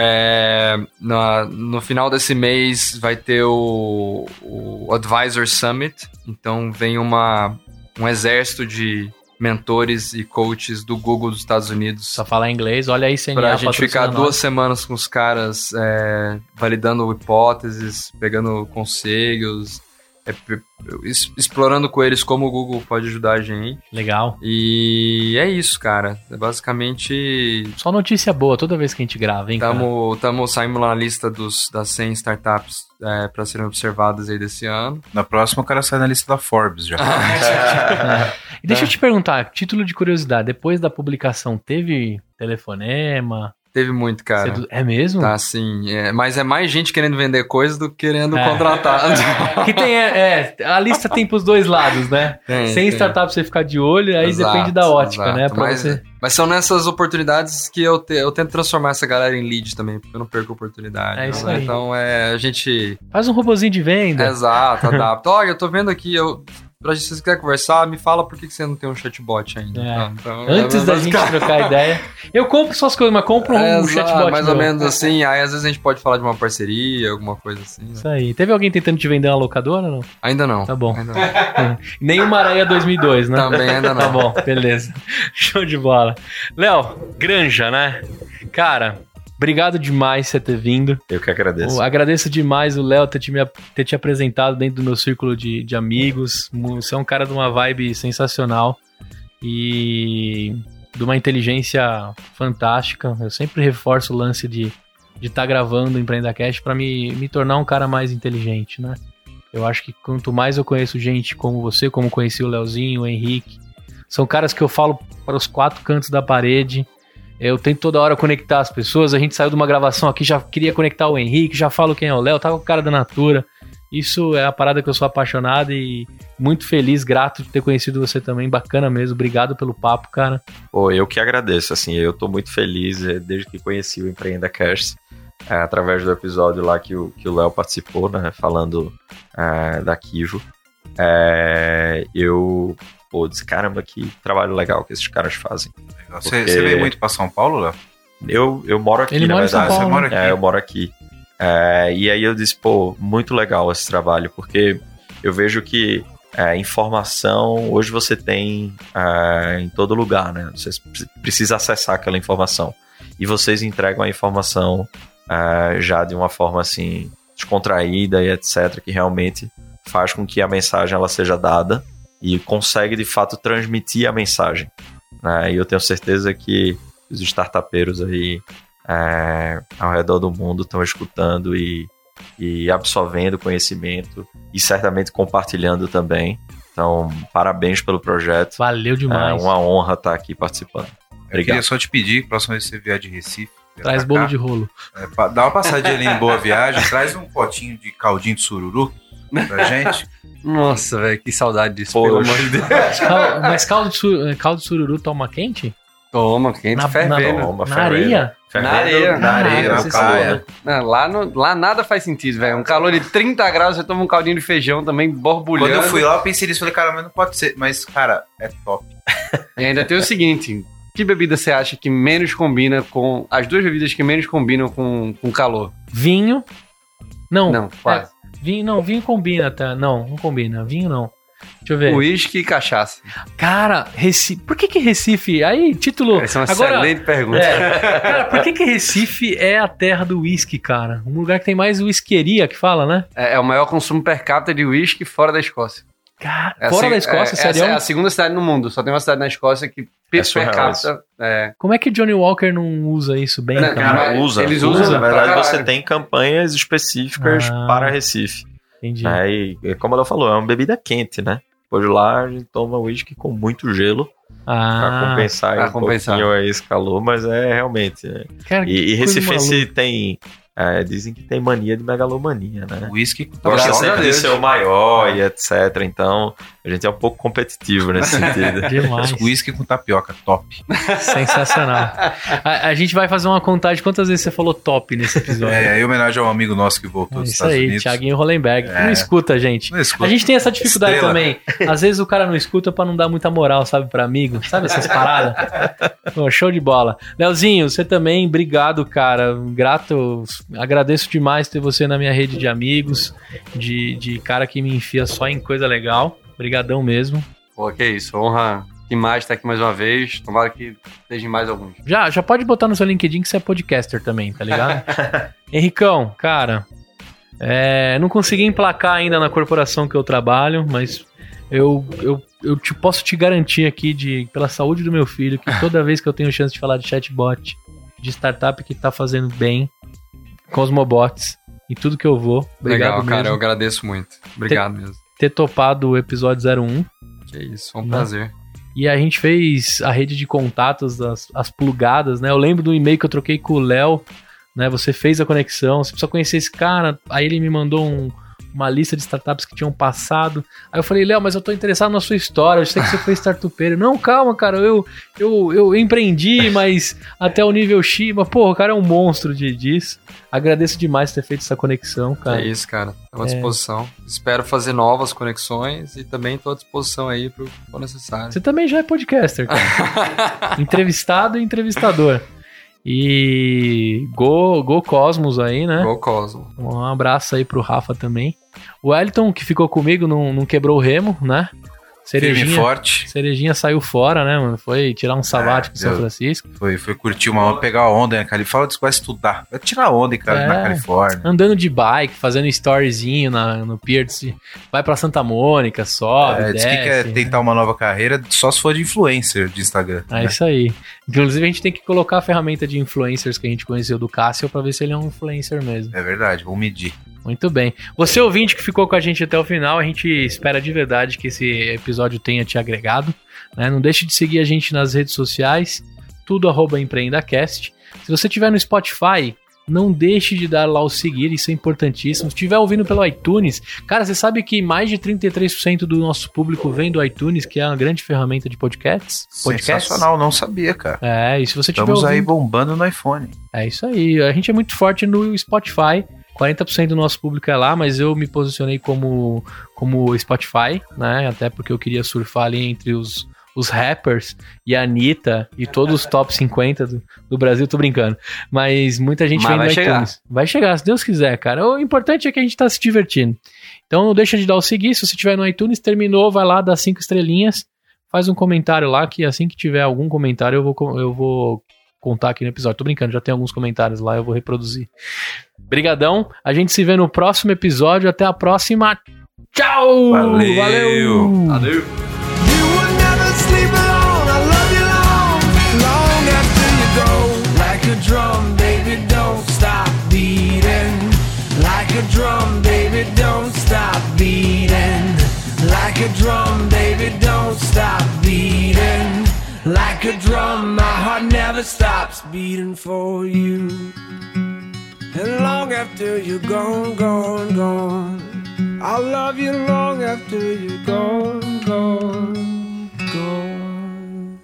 É, na- no final desse mês vai ter o, o Advisor Summit. Então vem uma, um exército de mentores e coaches do Google dos Estados Unidos Só falar inglês, olha aí, CNA pra gente ficar duas nós. semanas com os caras é, validando hipóteses, pegando conselhos, é, explorando com eles como o Google pode ajudar a gente. Legal. E é isso, cara. É basicamente Só notícia boa toda vez que a gente grava, hein, cara? Tamo, tamo, saímos lá na lista dos, das 100 startups é, para serem observadas aí desse ano. Na próxima o cara sai na lista da Forbes já. E deixa eu te perguntar, título de curiosidade, depois da publicação teve telefonema? Teve muito, cara. É mesmo? Tá assim, é, mas é mais gente querendo vender coisas do que querendo É. contratar. Que tem, é, é, a lista tem pros dois lados, né? Tem, Sem tem. startup você ficar de olho, aí Exato, depende da ótica, exato. né? Pra mas, você... mas são nessas oportunidades que eu, te- eu tento transformar essa galera em lead também, porque eu não perco oportunidade. É isso né? aí. Então é, a gente. Faz um robozinho de venda. Exato, adapta. Olha, eu tô vendo aqui, eu. Pra gente, se você quiser conversar, me fala por que que você não tem um chatbot ainda. É. tá? Então, Antes é, da gente trocar ideia. Eu compro suas coisas, mas compro um É, exato, chatbot. mais meu. ou menos assim. Aí às vezes a gente pode falar de uma parceria, alguma coisa assim. né? Isso aí. Teve alguém tentando te vender uma locadora ou não? Ainda não. Tá bom. Ainda não. Nem o Maranha 2002, né? Também ainda não. Tá bom, beleza. Show de bola. Léo, Granja, né? Cara, obrigado demais por você ter vindo. Eu que agradeço. Eu agradeço demais o Léo ter te, me- ter te apresentado dentro do meu círculo de, de amigos. Você é um cara de uma vibe sensacional e de uma inteligência fantástica. Eu sempre reforço o lance de estar gravando o EmpreendaCast para me, me tornar um cara mais inteligente, né? Eu acho que quanto mais eu conheço gente como você, como conheci o Leozinho, o Henrique, são caras que eu falo para os quatro cantos da parede. Eu tento toda hora conectar as pessoas. A gente saiu de uma gravação aqui, já queria conectar o Henrique, já falo quem é o Léo, tava com o cara da Natura. Isso é a parada que eu sou apaixonado e muito feliz, grato de ter conhecido você também. Bacana mesmo. Obrigado pelo papo, cara. Pô, eu que agradeço, assim, eu tô muito feliz eh, desde que conheci o Empreenda Cast, eh, através do episódio lá que o que o Léo participou, né, falando eh, da Kivo. Eh, eu pô, disse, caramba, que trabalho legal que esses caras fazem. Você, Porque- você veio muito pra São Paulo, Léo? Eu, eu moro aqui, Ele na mora em São verdade. Paulo, Você mora aqui? É, eu moro aqui. É, e aí eu disse, pô, muito legal esse trabalho, porque eu vejo que é, informação hoje você tem é, em todo lugar, né? Você pre- precisa acessar aquela informação. E vocês entregam a informação é, já de uma forma assim, descontraída e etc., que realmente faz com que a mensagem ela seja dada e consegue de fato transmitir a mensagem. né? E eu tenho certeza que os startupeiros aí é, ao redor do mundo estão escutando e, e absorvendo conhecimento e certamente compartilhando também. Então, parabéns pelo projeto. Valeu É demais. uma honra estar aqui participando. Eu Obrigado. queria só te pedir, próxima vez que você vier de Recife, Traz bolo cá, de rolo. é, dá uma passadinha ali em Boa Viagem, traz um potinho de caldinho de sururu pra gente. Nossa, velho, que saudade disso, Poxa. pelo amor de Deus. Mas caldo de, su- caldo de sururu toma quente? Toma, quente, Na- fervendo. Toma, Na fervendo. areia? Fervendo Na areia. Na areia, Ah, na você praia. Não, lá, no- lá nada faz sentido, velho. Um calor de 30 graus, você toma um caldinho de feijão também, borbulhando. Quando eu fui lá, eu pensei nisso, falei, cara, mas não pode ser. Mas, cara, é top. E ainda tem o seguinte: que bebida você acha que menos combina com. As duas bebidas que menos combinam com, com calor? Vinho. Não. Não, quase. é, vinho, não, vinho combina, tá? Não, não combina. Vinho não. Deixa eu ver. Uísque e cachaça. Cara, Recife. Por que que Recife. Aí, título. Essa é uma Agora, excelente pergunta. É. Cara, por que que Recife é a terra do whisky, cara? Um lugar que tem mais whiskeria que fala, né? É, é o maior consumo per capita de uísque fora da Escócia. Cara, É a fora da Escócia, é, sério? Essa é a segunda cidade no mundo. Só tem uma cidade na Escócia que per, per surreal capita. É, Como é que Johnny Walker não usa isso bem, Não, cara? Usa, eles usa. usam Na pra verdade, caralho. você tem campanhas específicas Ah. para Recife. Entendi. né? E, como ela falou, é uma bebida quente, né? Depois de lá, a gente toma uísque com muito gelo pra Ah, compensar, pra um compensar. pouquinho aí esse calor, mas é realmente. é. cara, E, e Recife tem. É, dizem que tem mania de megalomania, né? Whisky com Gosta sempre de Deus. ser o maior e etc. Então, a gente é um pouco competitivo nesse sentido. Demais. Whisky com tapioca, top. Sensacional. A, a gente vai fazer uma contagem. Quantas vezes você falou top nesse episódio? É, em homenagem a um amigo nosso que voltou É dos isso Estados aí, Unidos. Thiaguinho Hollenberg. que É. Não escuta gente. Não escuta. A gente tem essa dificuldade Estrela. também. Às vezes o cara não escuta pra não dar muita moral, sabe, pra amigo. Sabe essas paradas? Pô, show de bola. Leozinho, você também, obrigado, cara. Grato, agradeço demais ter você na minha rede de amigos, de, de cara que me enfia só em coisa legal. Obrigadão mesmo. Pô, que isso. Honra demais estar aqui mais uma vez. Tomara que seja mais alguns. Já, já pode botar no seu LinkedIn que você é podcaster também, tá ligado? Henricão, cara, é, não consegui emplacar ainda na corporação que eu trabalho, mas eu, eu, eu te, posso te garantir aqui, de, pela saúde do meu filho, que toda vez que eu tenho chance de falar de chatbot, de startup que tá fazendo bem, Cosmobots, e tudo que eu vou, obrigado Legal, cara, mesmo, eu agradeço muito. Obrigado mesmo. ter topado o episódio 01. Que isso, foi um Não. prazer. E a gente fez a rede de contatos, as, as plugadas, né? Eu lembro do e-mail que eu troquei com o Léo, né? Você fez a conexão, você precisa conhecer esse cara. Aí ele me mandou um- uma lista de startups que tinham passado. Aí eu falei, Léo, mas eu tô interessado na sua história, eu sei que você foi startupeiro. Não, calma, cara, eu, eu, eu empreendi, mas até o nível X. Mas, pô, o cara é um monstro de, disso. Agradeço demais ter feito essa conexão, cara. É isso, cara. Estou à É. disposição. Espero fazer novas conexões e também estou à disposição aí pro for necessário. Você também já é podcaster, cara. Entrevistado e entrevistador. E Go, Go Cosmos aí, né? Go Cosmo. Um abraço aí pro Rafa também. O Wellington, que ficou comigo, não, não quebrou o remo, né? Firme Cerejinha, forte. Cerejinha saiu fora, né, mano? Foi tirar um sabático em São. Francisco. Foi, foi curtir uma onda, pegar a onda na Califórnia. Fala disso, vai estudar. Vai tirar onda, cara, É. na Califórnia. Andando de bike, fazendo storyzinho na, no pier. de- Vai pra Santa Mônica, sobe, É, diz que desce. quer tentar uma nova carreira só se for de influencer de Instagram. É né? isso aí. Inclusive, a gente tem que colocar a ferramenta de influencers que a gente conheceu do Cássio pra ver se ele é um influencer mesmo. É verdade, vamos medir. Muito bem. Você ouvinte que ficou com a gente até o final, a gente espera de verdade que esse episódio tenha te agregado. né? Não deixe de seguir a gente nas redes sociais, tudo arroba empreendacast. Se você estiver no Spotify, não deixe de dar lá o seguir, isso é importantíssimo. Se estiver ouvindo pelo iTunes, cara, você sabe que mais de 33% do nosso público vem do iTunes, que é uma grande ferramenta de podcasts? podcasts? Sensacional, não sabia, cara. É, e se você Estamos aí ouvindo... bombando no iPhone. É isso aí. A gente é muito forte no Spotify 40% do nosso público é lá, mas eu me posicionei como, como Spotify, né? Até porque eu queria surfar ali entre os, os rappers e a Anitta e todos os top 50 do, do Brasil, tô brincando. Mas muita gente Mas vem vai no chegar. iTunes. Vai chegar, se Deus quiser, cara. O importante é que a gente tá se divertindo. Então não deixa de dar o seguir. Se você tiver no iTunes, terminou, vai lá, dá cinco estrelinhas, faz um comentário lá, que assim que tiver algum comentário eu vou, eu vou contar aqui no episódio. Tô brincando, já tem alguns comentários lá, eu vou reproduzir. Brigadão, a gente se vê no próximo episódio. Até a próxima. Tchau! Valeu! Valeu! Valeu! You will never sleep alone. I love you long, long after you go. Like a drum, baby, don't stop beating. Like a drum, baby, don't stop beating. Like a drum, baby, don't stop beating. Like a drum, my heart never stops beating for you. And long after you're gone, gone, gone. I'll love you long after you're gone, gone, gone.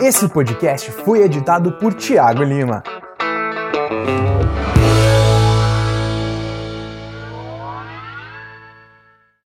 Esse podcast foi editado por Tiago Lima.